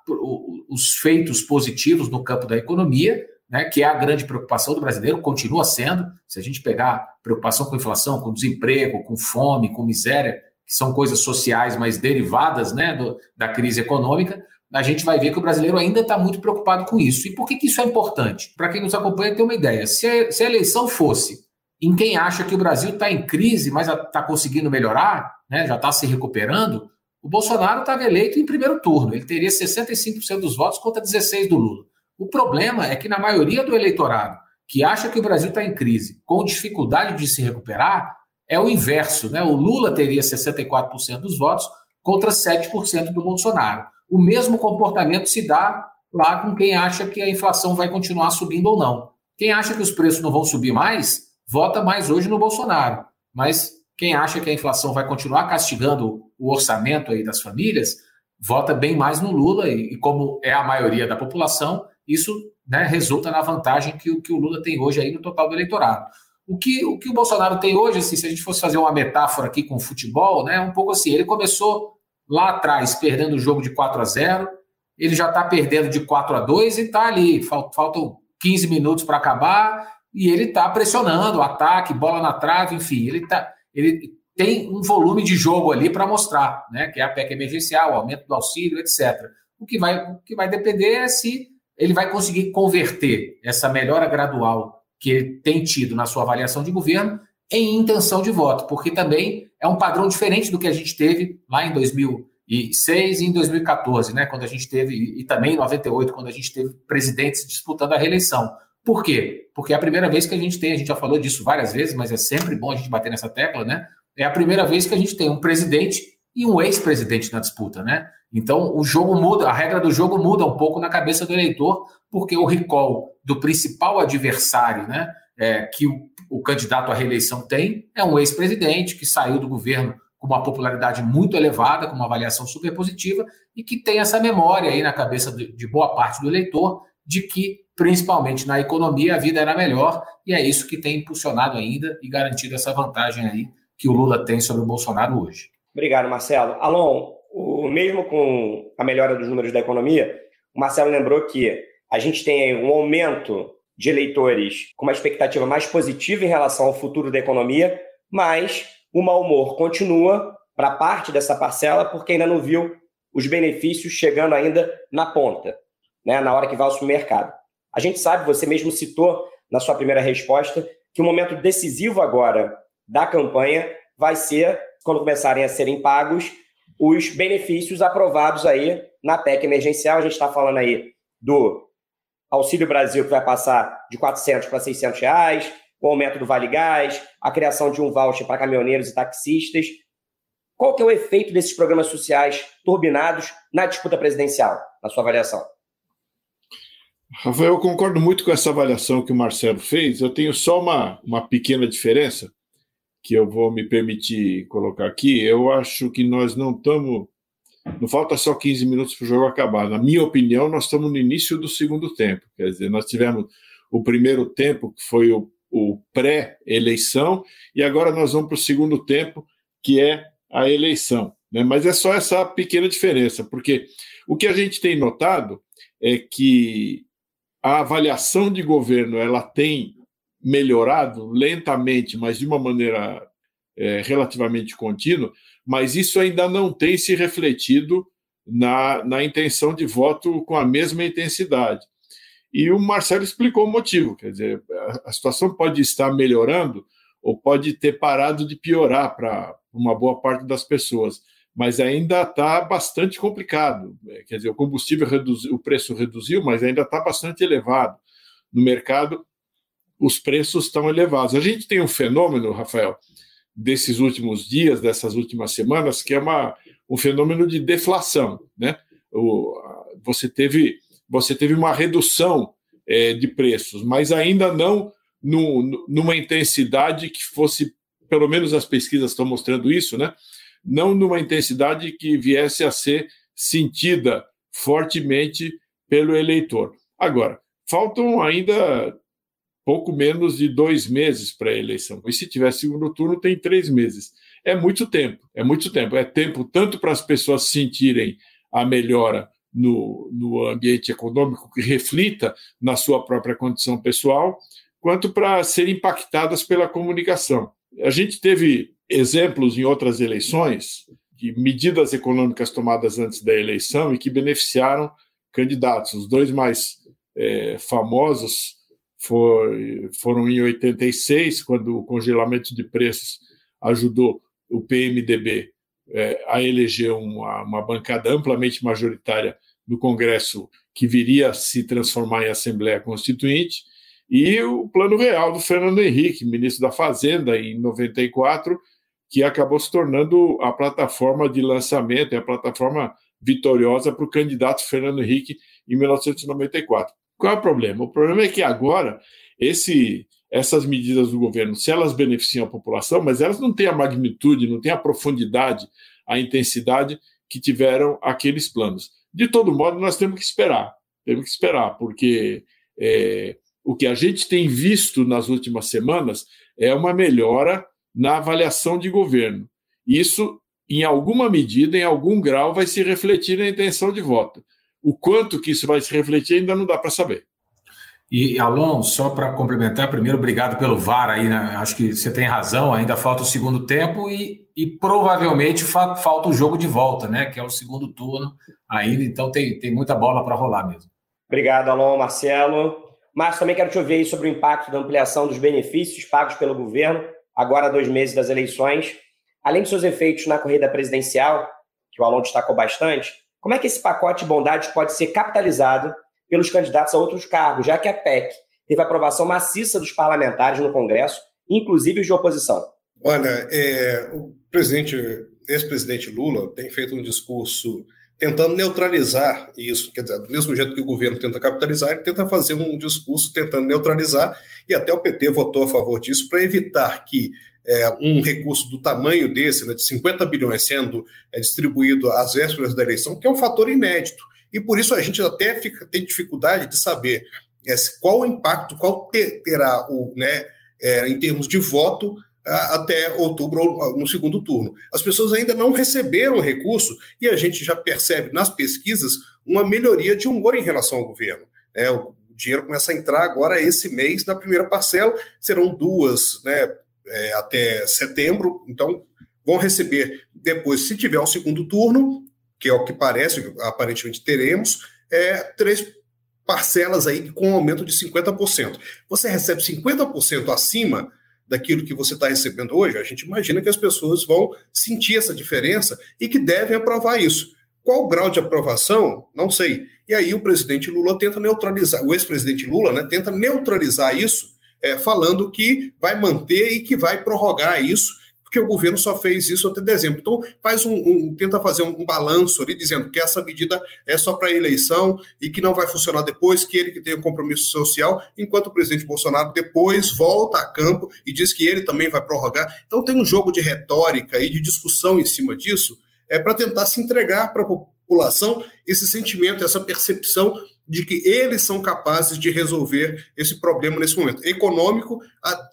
os feitos positivos no campo da economia, né, que é a grande preocupação do brasileiro, continua sendo. Se a gente pegar preocupação com inflação, com desemprego, com fome, com miséria, que são coisas sociais, mas derivadas né, do, da crise econômica, a gente vai ver que o brasileiro ainda está muito preocupado com isso. E por que, que isso é importante? Para quem nos acompanha ter uma ideia. Se a, se a eleição fosse em quem acha que o Brasil está em crise, mas está conseguindo melhorar, né, já está se recuperando, o Bolsonaro estava eleito em primeiro turno. Ele teria 65% dos votos contra 16% do Lula. O problema é que, na maioria do eleitorado que acha que o Brasil está em crise, com dificuldade de se recuperar, é o inverso. Né? O Lula teria 64% dos votos contra 7% do Bolsonaro. O mesmo comportamento se dá lá com quem acha que a inflação vai continuar subindo ou não. Quem acha que os preços não vão subir mais, vota mais hoje no Bolsonaro. Mas quem acha que a inflação vai continuar castigando o orçamento aí das famílias, vota bem mais no Lula. E, e como é a maioria da população, isso né, resulta na vantagem que, que o Lula tem hoje aí no total do eleitorado. O que, o que o Bolsonaro tem hoje, assim, se a gente fosse fazer uma metáfora aqui com o futebol, né, um pouco assim, ele começou lá atrás perdendo o jogo de 4 a 0 ele já está perdendo de 4 a 2 e está ali, faltam 15 minutos para acabar, e ele está pressionando, ataque, bola na trave, enfim, ele, tá, ele tem um volume de jogo ali para mostrar, né, que é a PEC emergencial, aumento do auxílio, etc. O que vai, o que vai depender é se ele vai conseguir converter essa melhora gradual que ele tem tido na sua avaliação de governo em intenção de voto, porque também é um padrão diferente do que a gente teve lá em 2006 e em 2014, né, quando a gente teve, e também em 98, quando a gente teve presidentes disputando a reeleição. Por quê? Porque é a primeira vez que a gente tem, a gente já falou disso várias vezes, mas é sempre bom a gente bater nessa tecla, né? É a primeira vez que a gente tem um presidente e um ex-presidente na disputa, né? Então, o jogo muda, a regra do jogo muda um pouco na cabeça do eleitor, porque o recall do principal adversário, né, é, que o, o candidato à reeleição tem, é um ex-presidente que saiu do governo com uma popularidade muito elevada, com uma avaliação super positiva, e que tem essa memória aí na cabeça de, de boa parte do eleitor de que, principalmente na economia, a vida era melhor, e é isso que tem impulsionado ainda e garantido essa vantagem aí que o Lula tem sobre o Bolsonaro hoje. Obrigado, Marcelo. Alon, o, mesmo com a melhora dos números da economia, o Marcelo lembrou que a gente tem um aumento de eleitores com uma expectativa mais positiva em relação ao futuro da economia, mas o mau humor continua para parte dessa parcela porque ainda não viu os benefícios chegando ainda na ponta, né, na hora que vai ao supermercado. A gente sabe, você mesmo citou na sua primeira resposta, que o momento decisivo agora da campanha vai ser quando começarem a serem pagos os benefícios aprovados aí na PEC emergencial. A gente está falando aí do Auxílio Brasil, que vai passar de 400 para 600 reais, o aumento do Vale Gás, a criação de um voucher para caminhoneiros e taxistas. Qual que é o efeito desses programas sociais turbinados na disputa presidencial, na sua avaliação? Rafael, eu concordo muito com essa avaliação que o Marcelo fez. Eu tenho só uma, uma pequena diferença que eu vou me permitir colocar aqui, eu acho que nós não estamos. Não falta só 15 minutos para o jogo acabar. Na minha opinião, nós estamos no início do segundo tempo. Quer dizer, nós tivemos o primeiro tempo, que foi o, o pré-eleição, e agora nós vamos para o segundo tempo, que é a eleição. Né? Mas é só essa pequena diferença, porque o que a gente tem notado é que a avaliação de governo ela tem melhorado lentamente, mas de uma maneira é, relativamente contínua, mas isso ainda não tem se refletido na, na intenção de voto com a mesma intensidade. E o Marcelo explicou o motivo, quer dizer, a, a situação pode estar melhorando ou pode ter parado de piorar para uma boa parte das pessoas, mas ainda está bastante complicado. Quer dizer, o combustível reduziu, o preço reduziu, mas ainda está bastante elevado no mercado os preços estão elevados. A gente tem um fenômeno, Rafael, desses últimos dias, dessas últimas semanas, que é uma, um fenômeno de deflação. Né? O, você, teve, você teve uma redução é, de preços, mas ainda não no, numa intensidade que fosse, pelo menos as pesquisas estão mostrando isso, né? Não numa intensidade que viesse a ser sentida fortemente pelo eleitor. Agora, faltam ainda pouco menos de dois meses para a eleição. E se tiver segundo turno, tem três meses. É muito tempo, é muito tempo. É tempo tanto para as pessoas sentirem a melhora no, no ambiente econômico que reflita na sua própria condição pessoal, quanto para serem impactadas pela comunicação. A gente teve exemplos em outras eleições de medidas econômicas tomadas antes da eleição e que beneficiaram candidatos. Os dois mais é, famosos foi, foram em 86, quando o congelamento de preços ajudou o PMDB é, a eleger uma, uma bancada amplamente majoritária no Congresso que viria a se transformar em Assembleia Constituinte, e o Plano Real do Fernando Henrique, ministro da Fazenda, em 94, que acabou se tornando a plataforma de lançamento, a plataforma vitoriosa para o candidato Fernando Henrique em 1994. Qual é o problema? O problema é que agora esse, essas medidas do governo, se elas beneficiam a população, mas elas não têm a magnitude, não têm a profundidade, a intensidade que tiveram aqueles planos. De todo modo, nós temos que esperar, temos que esperar, porque é, o que a gente tem visto nas últimas semanas é uma melhora na avaliação de governo. Isso, em alguma medida, em algum grau, vai se refletir na intenção de voto. O quanto que isso vai se refletir ainda não dá para saber. E, Alon, só para complementar, primeiro, obrigado pelo VAR aí, né? acho que você tem razão, ainda falta o segundo tempo e, e provavelmente fa falta o jogo de volta, né? Que é o segundo turno ainda, então tem, tem muita bola para rolar mesmo. Obrigado, Alon, Marcelo. Mas também quero te ouvir aí sobre o impacto da ampliação dos benefícios pagos pelo governo, agora dois meses das eleições. Além de seus efeitos na corrida presidencial, que o Alon destacou bastante, como é que esse pacote de bondades pode ser capitalizado pelos candidatos a outros cargos, já que a PEC teve aprovação maciça dos parlamentares no Congresso, inclusive os de oposição. Olha, é, o presidente, ex-presidente Lula tem feito um discurso tentando neutralizar isso, quer dizer, do mesmo jeito que o governo tenta capitalizar, ele tenta fazer um discurso tentando neutralizar, e até o PT votou a favor disso para evitar que é, um recurso do tamanho desse, né, de 50 bilhões sendo é, distribuído às vésperas da eleição, que é um fator inédito. E por isso a gente até fica, tem dificuldade de saber é, qual o impacto, qual terá o, né, é, em termos de voto até outubro ou no segundo turno. As pessoas ainda não receberam o recurso e a gente já percebe nas pesquisas uma melhoria de humor em relação ao governo. É, o dinheiro começa a entrar agora esse mês na primeira parcela, serão duas né, é, até setembro, então vão receber depois, se tiver um segundo turno, que é o que parece, aparentemente teremos, é três parcelas aí com um aumento de 50%. Você recebe 50% acima daquilo que você está recebendo hoje, a gente imagina que as pessoas vão sentir essa diferença e que devem aprovar isso. Qual o grau de aprovação? Não sei. E aí o presidente Lula tenta neutralizar, o ex-presidente Lula né, tenta neutralizar isso, é, falando que vai manter e que vai prorrogar isso porque o governo só fez isso até dezembro. Então, faz um, um tenta fazer um, um, balanço ali, dizendo que essa medida é só para eleição e que não vai funcionar depois, que ele que tem um compromisso social, enquanto o presidente Bolsonaro depois volta a campo e diz que ele também vai prorrogar. Então, tem um jogo de retórica e de discussão em cima disso, é para tentar se entregar para a população esse sentimento, essa percepção de que eles são capazes de resolver esse problema nesse momento econômico,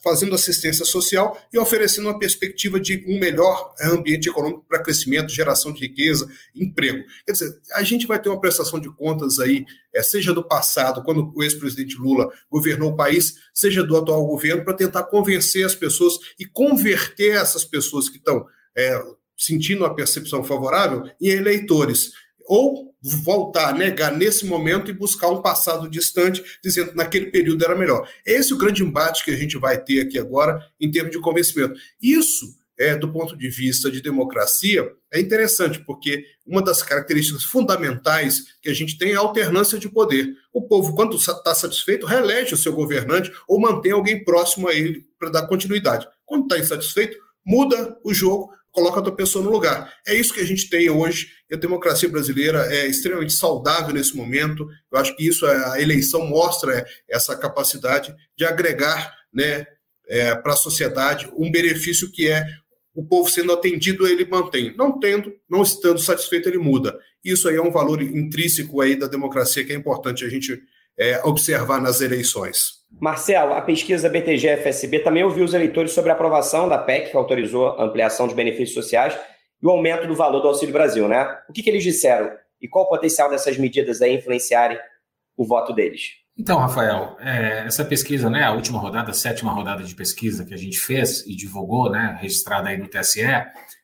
fazendo assistência social e oferecendo uma perspectiva de um melhor ambiente econômico para crescimento, geração de riqueza, emprego. Quer dizer, a gente vai ter uma prestação de contas aí, é, seja do passado, quando o ex-presidente Lula governou o país, seja do atual governo, para tentar convencer as pessoas e converter essas pessoas que estão é, sentindo uma percepção favorável em eleitores ou voltar a negar nesse momento e buscar um passado distante, dizendo que naquele período era melhor. Esse é o grande embate que a gente vai ter aqui agora em termos de convencimento. Isso, é, do ponto de vista de democracia, é interessante, porque uma das características fundamentais que a gente tem é a alternância de poder. O povo, quando está satisfeito, reelege o seu governante ou mantém alguém próximo a ele para dar continuidade. Quando está insatisfeito, muda o jogo coloca outra pessoa no lugar. É isso que a gente tem hoje. A democracia brasileira é extremamente saudável nesse momento. Eu acho que isso, a eleição mostra essa capacidade de agregar né, é, para a sociedade um benefício que é o povo sendo atendido, ele mantém. Não tendo, não estando satisfeito, ele muda. Isso aí é um valor intrínseco aí da democracia que é importante a gente é, observar nas eleições. Marcelo, a pesquisa BTG-FSB também ouviu os eleitores sobre a aprovação da PEC, que autorizou a ampliação de benefícios sociais e o aumento do valor do Auxílio Brasil, né? O que, que eles disseram? E qual o potencial dessas medidas aí influenciarem o voto deles? Então, Rafael, é, essa pesquisa, né, a última rodada, a sétima rodada de pesquisa que a gente fez e divulgou, né, registrada aí no TSE,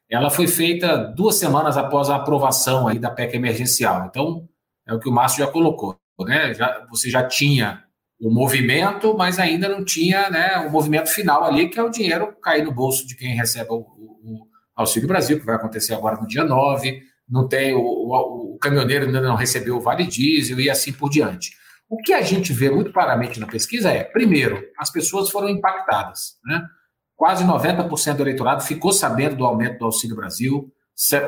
ela foi feita duas semanas após a aprovação aí da PEC emergencial. Então, é o que o Márcio já colocou, né? Já, você já tinha o movimento, mas ainda não tinha né, o movimento final ali, que é o dinheiro cair no bolso de quem recebe o, o, Auxílio Brasil, que vai acontecer agora no dia 9, não tem o, o, o caminhoneiro ainda não recebeu o Vale Diesel e assim por diante. O que a gente vê muito claramente na pesquisa é, primeiro, as pessoas foram impactadas. Né? Quase 90% do eleitorado ficou sabendo do aumento do Auxílio Brasil,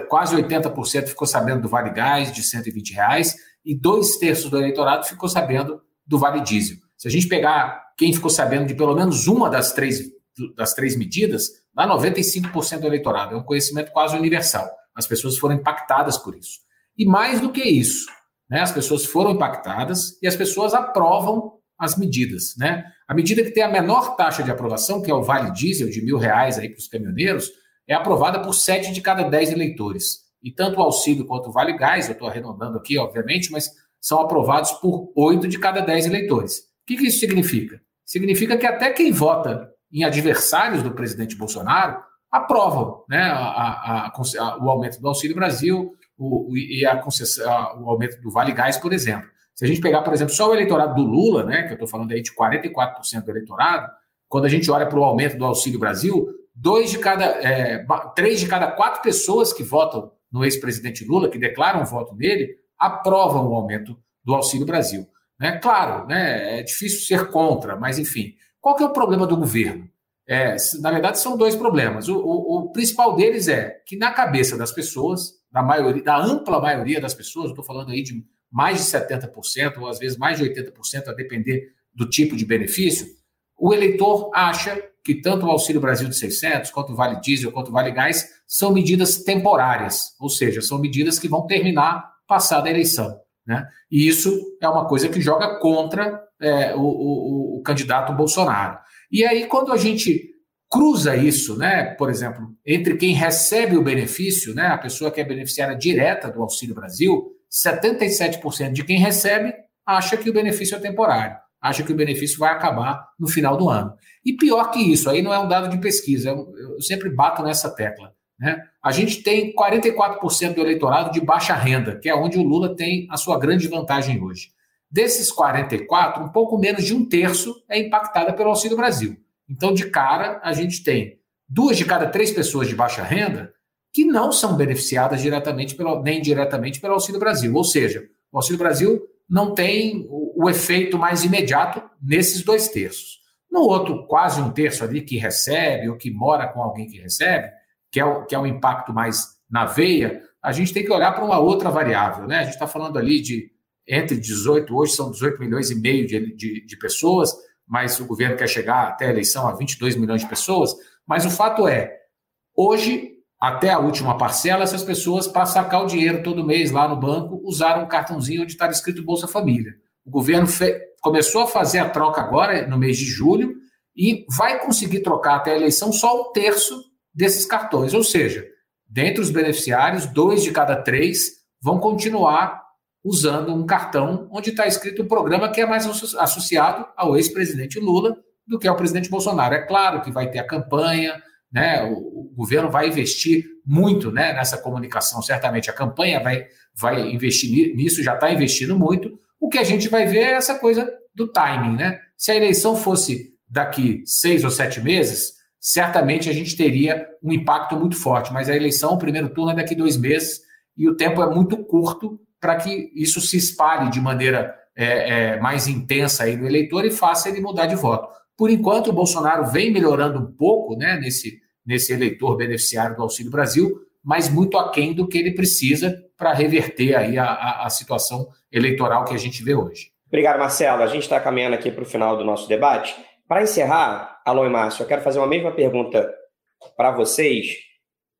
quase 80% ficou sabendo do Vale Gás de 120 reais e dois terços do eleitorado ficou sabendo do Vale Diesel. Se a gente pegar quem ficou sabendo de pelo menos uma das três, das três medidas, dá 95% do eleitorado. É um conhecimento quase universal. As pessoas foram impactadas por isso. E mais do que isso, né, as pessoas foram impactadas e as pessoas aprovam as medidas. Né? A medida que tem a menor taxa de aprovação, que é o Vale Diesel, de mil reais para os caminhoneiros, é aprovada por sete de cada dez eleitores. E tanto o auxílio quanto o Vale Gás, eu estou arredondando aqui, obviamente, mas são aprovados por oito de cada dez eleitores. O que, que isso significa? Significa que até quem vota em adversários do presidente Bolsonaro aprovam né, a, a, a, o aumento do Auxílio Brasil o, e o aumento do Vale Gás, por exemplo. Se a gente pegar, por exemplo, só o eleitorado do Lula, né, que eu estou falando aí de 44% do eleitorado, quando a gente olha para o aumento do Auxílio Brasil, dois de cada, é, três de cada quatro pessoas que votam no ex-presidente Lula, que declaram voto nele, aprovam o aumento do Auxílio Brasil. Né? Claro, né, é difícil ser contra, mas enfim. Qual que é o problema do governo? É, na verdade, são dois problemas. O, o, o, principal deles é que, na cabeça das pessoas, da maioria, da ampla maioria das pessoas, estou falando aí de mais de 70%, ou às vezes mais de 80%, a depender do tipo de benefício, o eleitor acha que tanto o Auxílio Brasil de 600, quanto o Vale Diesel, quanto o Vale Gás, são medidas temporárias, ou seja, são medidas que vão terminar passada a eleição. Né? E isso é uma coisa que joga contra é, o, o, o, candidato Bolsonaro. E aí, quando a gente cruza isso, né, por exemplo, entre quem recebe o benefício, né, a pessoa que é beneficiária direta do Auxílio Brasil, 77% de quem recebe acha que o benefício é temporário, acha que o benefício vai acabar no final do ano. E pior que isso, aí não é um dado de pesquisa, eu, eu sempre bato nessa tecla. Né? A gente tem 44% do eleitorado de baixa renda, que é onde o Lula tem a sua grande vantagem hoje. Desses 44, um pouco menos de um terço é impactada pelo Auxílio Brasil. Então, de cara, a gente tem duas de cada três pessoas de baixa renda que não são beneficiadas diretamente pelo, nem diretamente pelo Auxílio Brasil. Ou seja, o Auxílio Brasil não tem o, efeito mais imediato nesses dois terços. No outro, quase um terço ali que recebe ou que mora com alguém que recebe, que é o, que é o impacto mais na veia, a gente tem que olhar para uma outra variável. Né? A gente está falando ali de entre 18, hoje são 18 milhões e meio de, de, de, pessoas, mas o governo quer chegar até a eleição a 22 milhões de pessoas. Mas o fato é, hoje, até a última parcela, essas pessoas, para sacar o dinheiro todo mês lá no banco, usaram um cartãozinho onde estava escrito Bolsa Família. O governo começou a fazer a troca agora, no mês de julho, e vai conseguir trocar até a eleição só um terço desses cartões. Ou seja, dentre os beneficiários, dois de cada três vão continuar usando um cartão onde está escrito o programa que é mais associado ao ex-presidente Lula do que ao presidente Bolsonaro. É claro que vai ter a campanha, né? O, o governo vai investir muito né, nessa comunicação. Certamente a campanha vai, vai investir nisso, já está investindo muito. O que a gente vai ver é essa coisa do timing, né? Se a eleição fosse daqui seis ou sete meses, certamente a gente teria um impacto muito forte. Mas a eleição, o primeiro turno é daqui dois meses e o tempo é muito curto para que isso se espalhe de maneira é, é, mais intensa aí no eleitor e faça ele mudar de voto. Por enquanto, o Bolsonaro vem melhorando um pouco né, nesse, nesse eleitor beneficiário do Auxílio Brasil, mas muito aquém do que ele precisa para reverter aí a, a, a situação eleitoral que a gente vê hoje. Obrigado, Marcelo. A gente está caminhando aqui para o final do nosso debate. Para encerrar, Alô e Márcio, eu quero fazer uma mesma pergunta para vocês,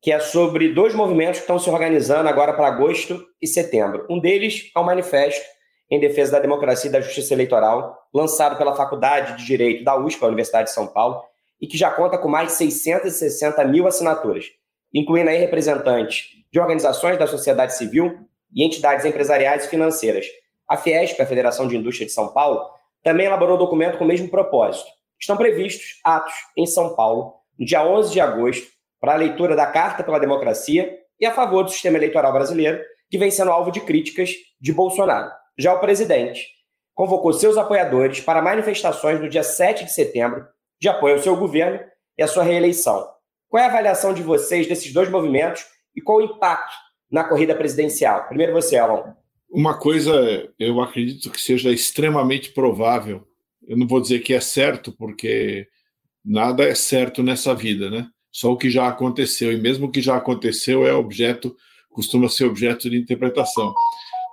que é sobre dois movimentos que estão se organizando agora para agosto e setembro. Um deles é o Manifesto em Defesa da Democracia e da Justiça Eleitoral, lançado pela Faculdade de Direito da USP, a Universidade de São Paulo, e que já conta com mais de 660 mil assinaturas, incluindo aí representantes de organizações da sociedade civil e entidades empresariais e financeiras. A Fiesp, a Federação de Indústria de São Paulo, também elaborou um documento com o mesmo propósito. Estão previstos atos em São Paulo, no dia 11 de agosto, para a leitura da Carta pela Democracia e a favor do sistema eleitoral brasileiro, que vem sendo alvo de críticas de Bolsonaro. Já o presidente convocou seus apoiadores para manifestações no dia 7 de setembro de apoio ao seu governo e à sua reeleição. Qual é a avaliação de vocês desses dois movimentos e qual o impacto na corrida presidencial? Primeiro você, Alan. Uma coisa eu acredito que seja extremamente provável. Eu não vou dizer que é certo, porque nada é certo nessa vida, né? Só o que já aconteceu, e mesmo o que já aconteceu é objeto, costuma ser objeto de interpretação.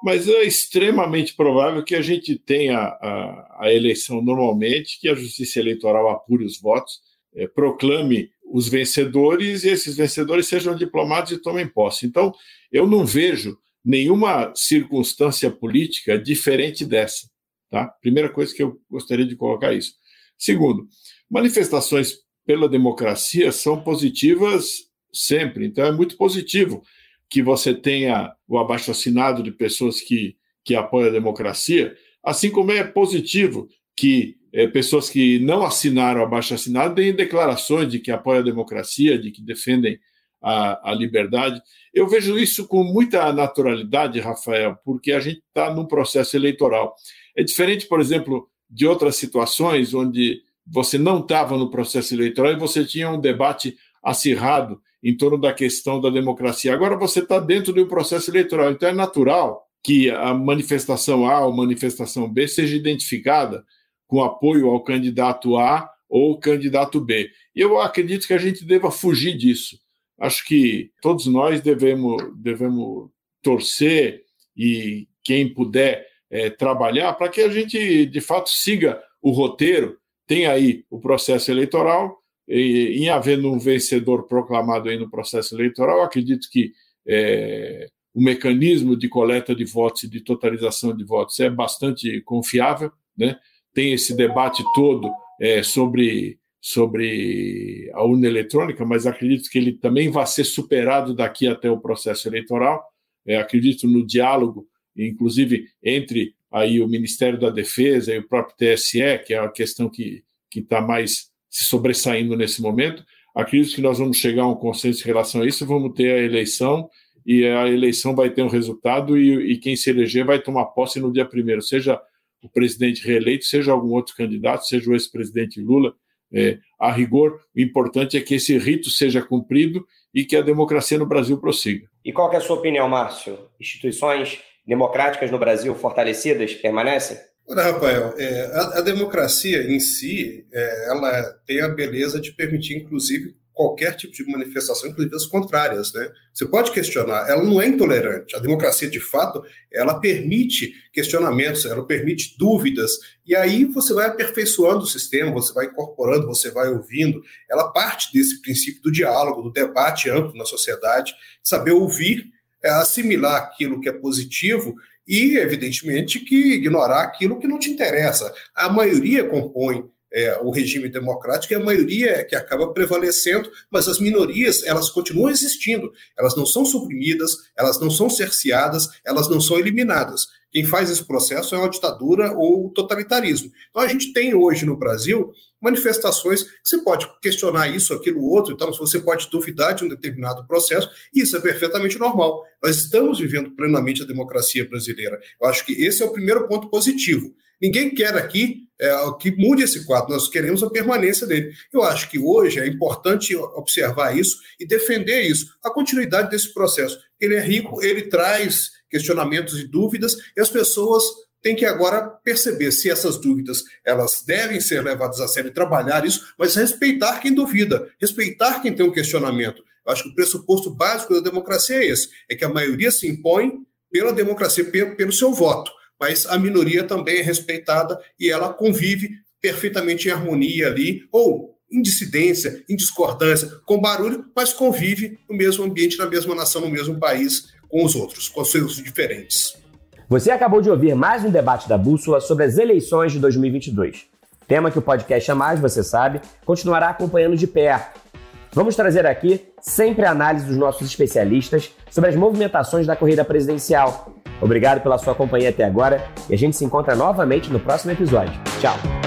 Mas é extremamente provável que a gente tenha a, a eleição normalmente, que a Justiça Eleitoral apure os votos, é, proclame os vencedores e esses vencedores sejam diplomados e tomem posse. Então, eu não vejo nenhuma circunstância política diferente dessa. Tá? Primeira coisa que eu gostaria de colocar isso. Segundo, manifestações pela democracia são positivas sempre. Então, é muito positivo que você tenha o abaixo-assinado de pessoas que, que apoiam a democracia, assim como é positivo que é, pessoas que não assinaram abaixo-assinado deem declarações de que apoiam a democracia, de que defendem a, a liberdade. Eu vejo isso com muita naturalidade, Rafael, porque a gente está num processo eleitoral. É diferente, por exemplo, de outras situações onde você não estava no processo eleitoral e você tinha um debate acirrado em torno da questão da democracia. Agora você está dentro de um processo eleitoral, então é natural que a manifestação A ou manifestação B seja identificada com apoio ao candidato A ou candidato B. Eu acredito que a gente deva fugir disso acho que todos nós devemos, devemos torcer e quem puder é, trabalhar para que a gente, de fato, siga o roteiro. Tem aí o processo eleitoral, e, em havendo um vencedor proclamado aí no processo eleitoral, acredito que é, o mecanismo de coleta de votos e de totalização de votos é bastante confiável, né? Tem esse debate todo é, sobre sobre a urna eletrônica, mas acredito que ele também vai ser superado daqui até o processo eleitoral. É, acredito no diálogo, inclusive entre aí o Ministério da Defesa e o próprio TSE, que é a questão que está mais se sobressaindo nesse momento. Acredito que nós vamos chegar a um consenso em relação a isso, vamos ter a eleição e a eleição vai ter um resultado e, e quem se eleger vai tomar posse no dia primeiro, seja o presidente reeleito, seja algum outro candidato, seja o ex-presidente Lula, é, a rigor, o importante é que esse rito seja cumprido e que a democracia no Brasil prossiga. E qual é a sua opinião, Márcio? Instituições democráticas no Brasil fortalecidas permanecem? Olha, Rafael, é, a, a, democracia em si, é, ela tem a beleza de permitir, inclusive, qualquer tipo de manifestação, inclusive as contrárias. Né? Você pode questionar, ela não é intolerante. A democracia, de fato, ela permite questionamentos, ela permite dúvidas, e aí você vai aperfeiçoando o sistema, você vai incorporando, você vai ouvindo. Ela parte desse princípio do diálogo, do debate amplo na sociedade, saber ouvir, é, assimilar aquilo que é positivo e, evidentemente, que ignorar aquilo que não te interessa. A maioria compõe é, o regime democrático e a maioria é que acaba prevalecendo, mas as minorias elas continuam existindo, elas não são suprimidas, elas não são cerceadas, elas não são eliminadas. Quem faz esse processo é uma ditadura ou totalitarismo. Então a gente tem hoje no Brasil manifestações que você pode questionar isso, aquilo, outro, então você pode duvidar de um determinado processo, e isso é perfeitamente normal. Nós estamos vivendo plenamente a democracia brasileira. Eu acho que esse é o primeiro ponto positivo. Ninguém quer aqui é, que mude esse quadro, nós queremos a permanência dele. Eu acho que hoje é importante observar isso e defender isso, a continuidade desse processo. Ele é rico, ele traz questionamentos e dúvidas, e as pessoas têm que agora perceber se essas dúvidas elas devem ser levadas a sério e trabalhar isso, mas respeitar quem duvida, respeitar quem tem um questionamento. Eu acho que o pressuposto básico da democracia é esse, é que a maioria se impõe pela democracia, pelo seu voto mas a minoria também é respeitada e ela convive perfeitamente em harmonia ali, ou em dissidência, em discordância, com barulho, mas convive no mesmo ambiente, na mesma nação, no mesmo país, com os outros, com os seus diferentes. Você acabou de ouvir mais um debate da Bússola sobre as eleições de 2022. Tema que o podcast A Mais, você sabe, continuará acompanhando de perto. Vamos trazer aqui sempre a análise dos nossos especialistas sobre as movimentações da corrida presidencial Obrigado pela sua companhia até agora e a gente se encontra novamente no próximo episódio. Tchau!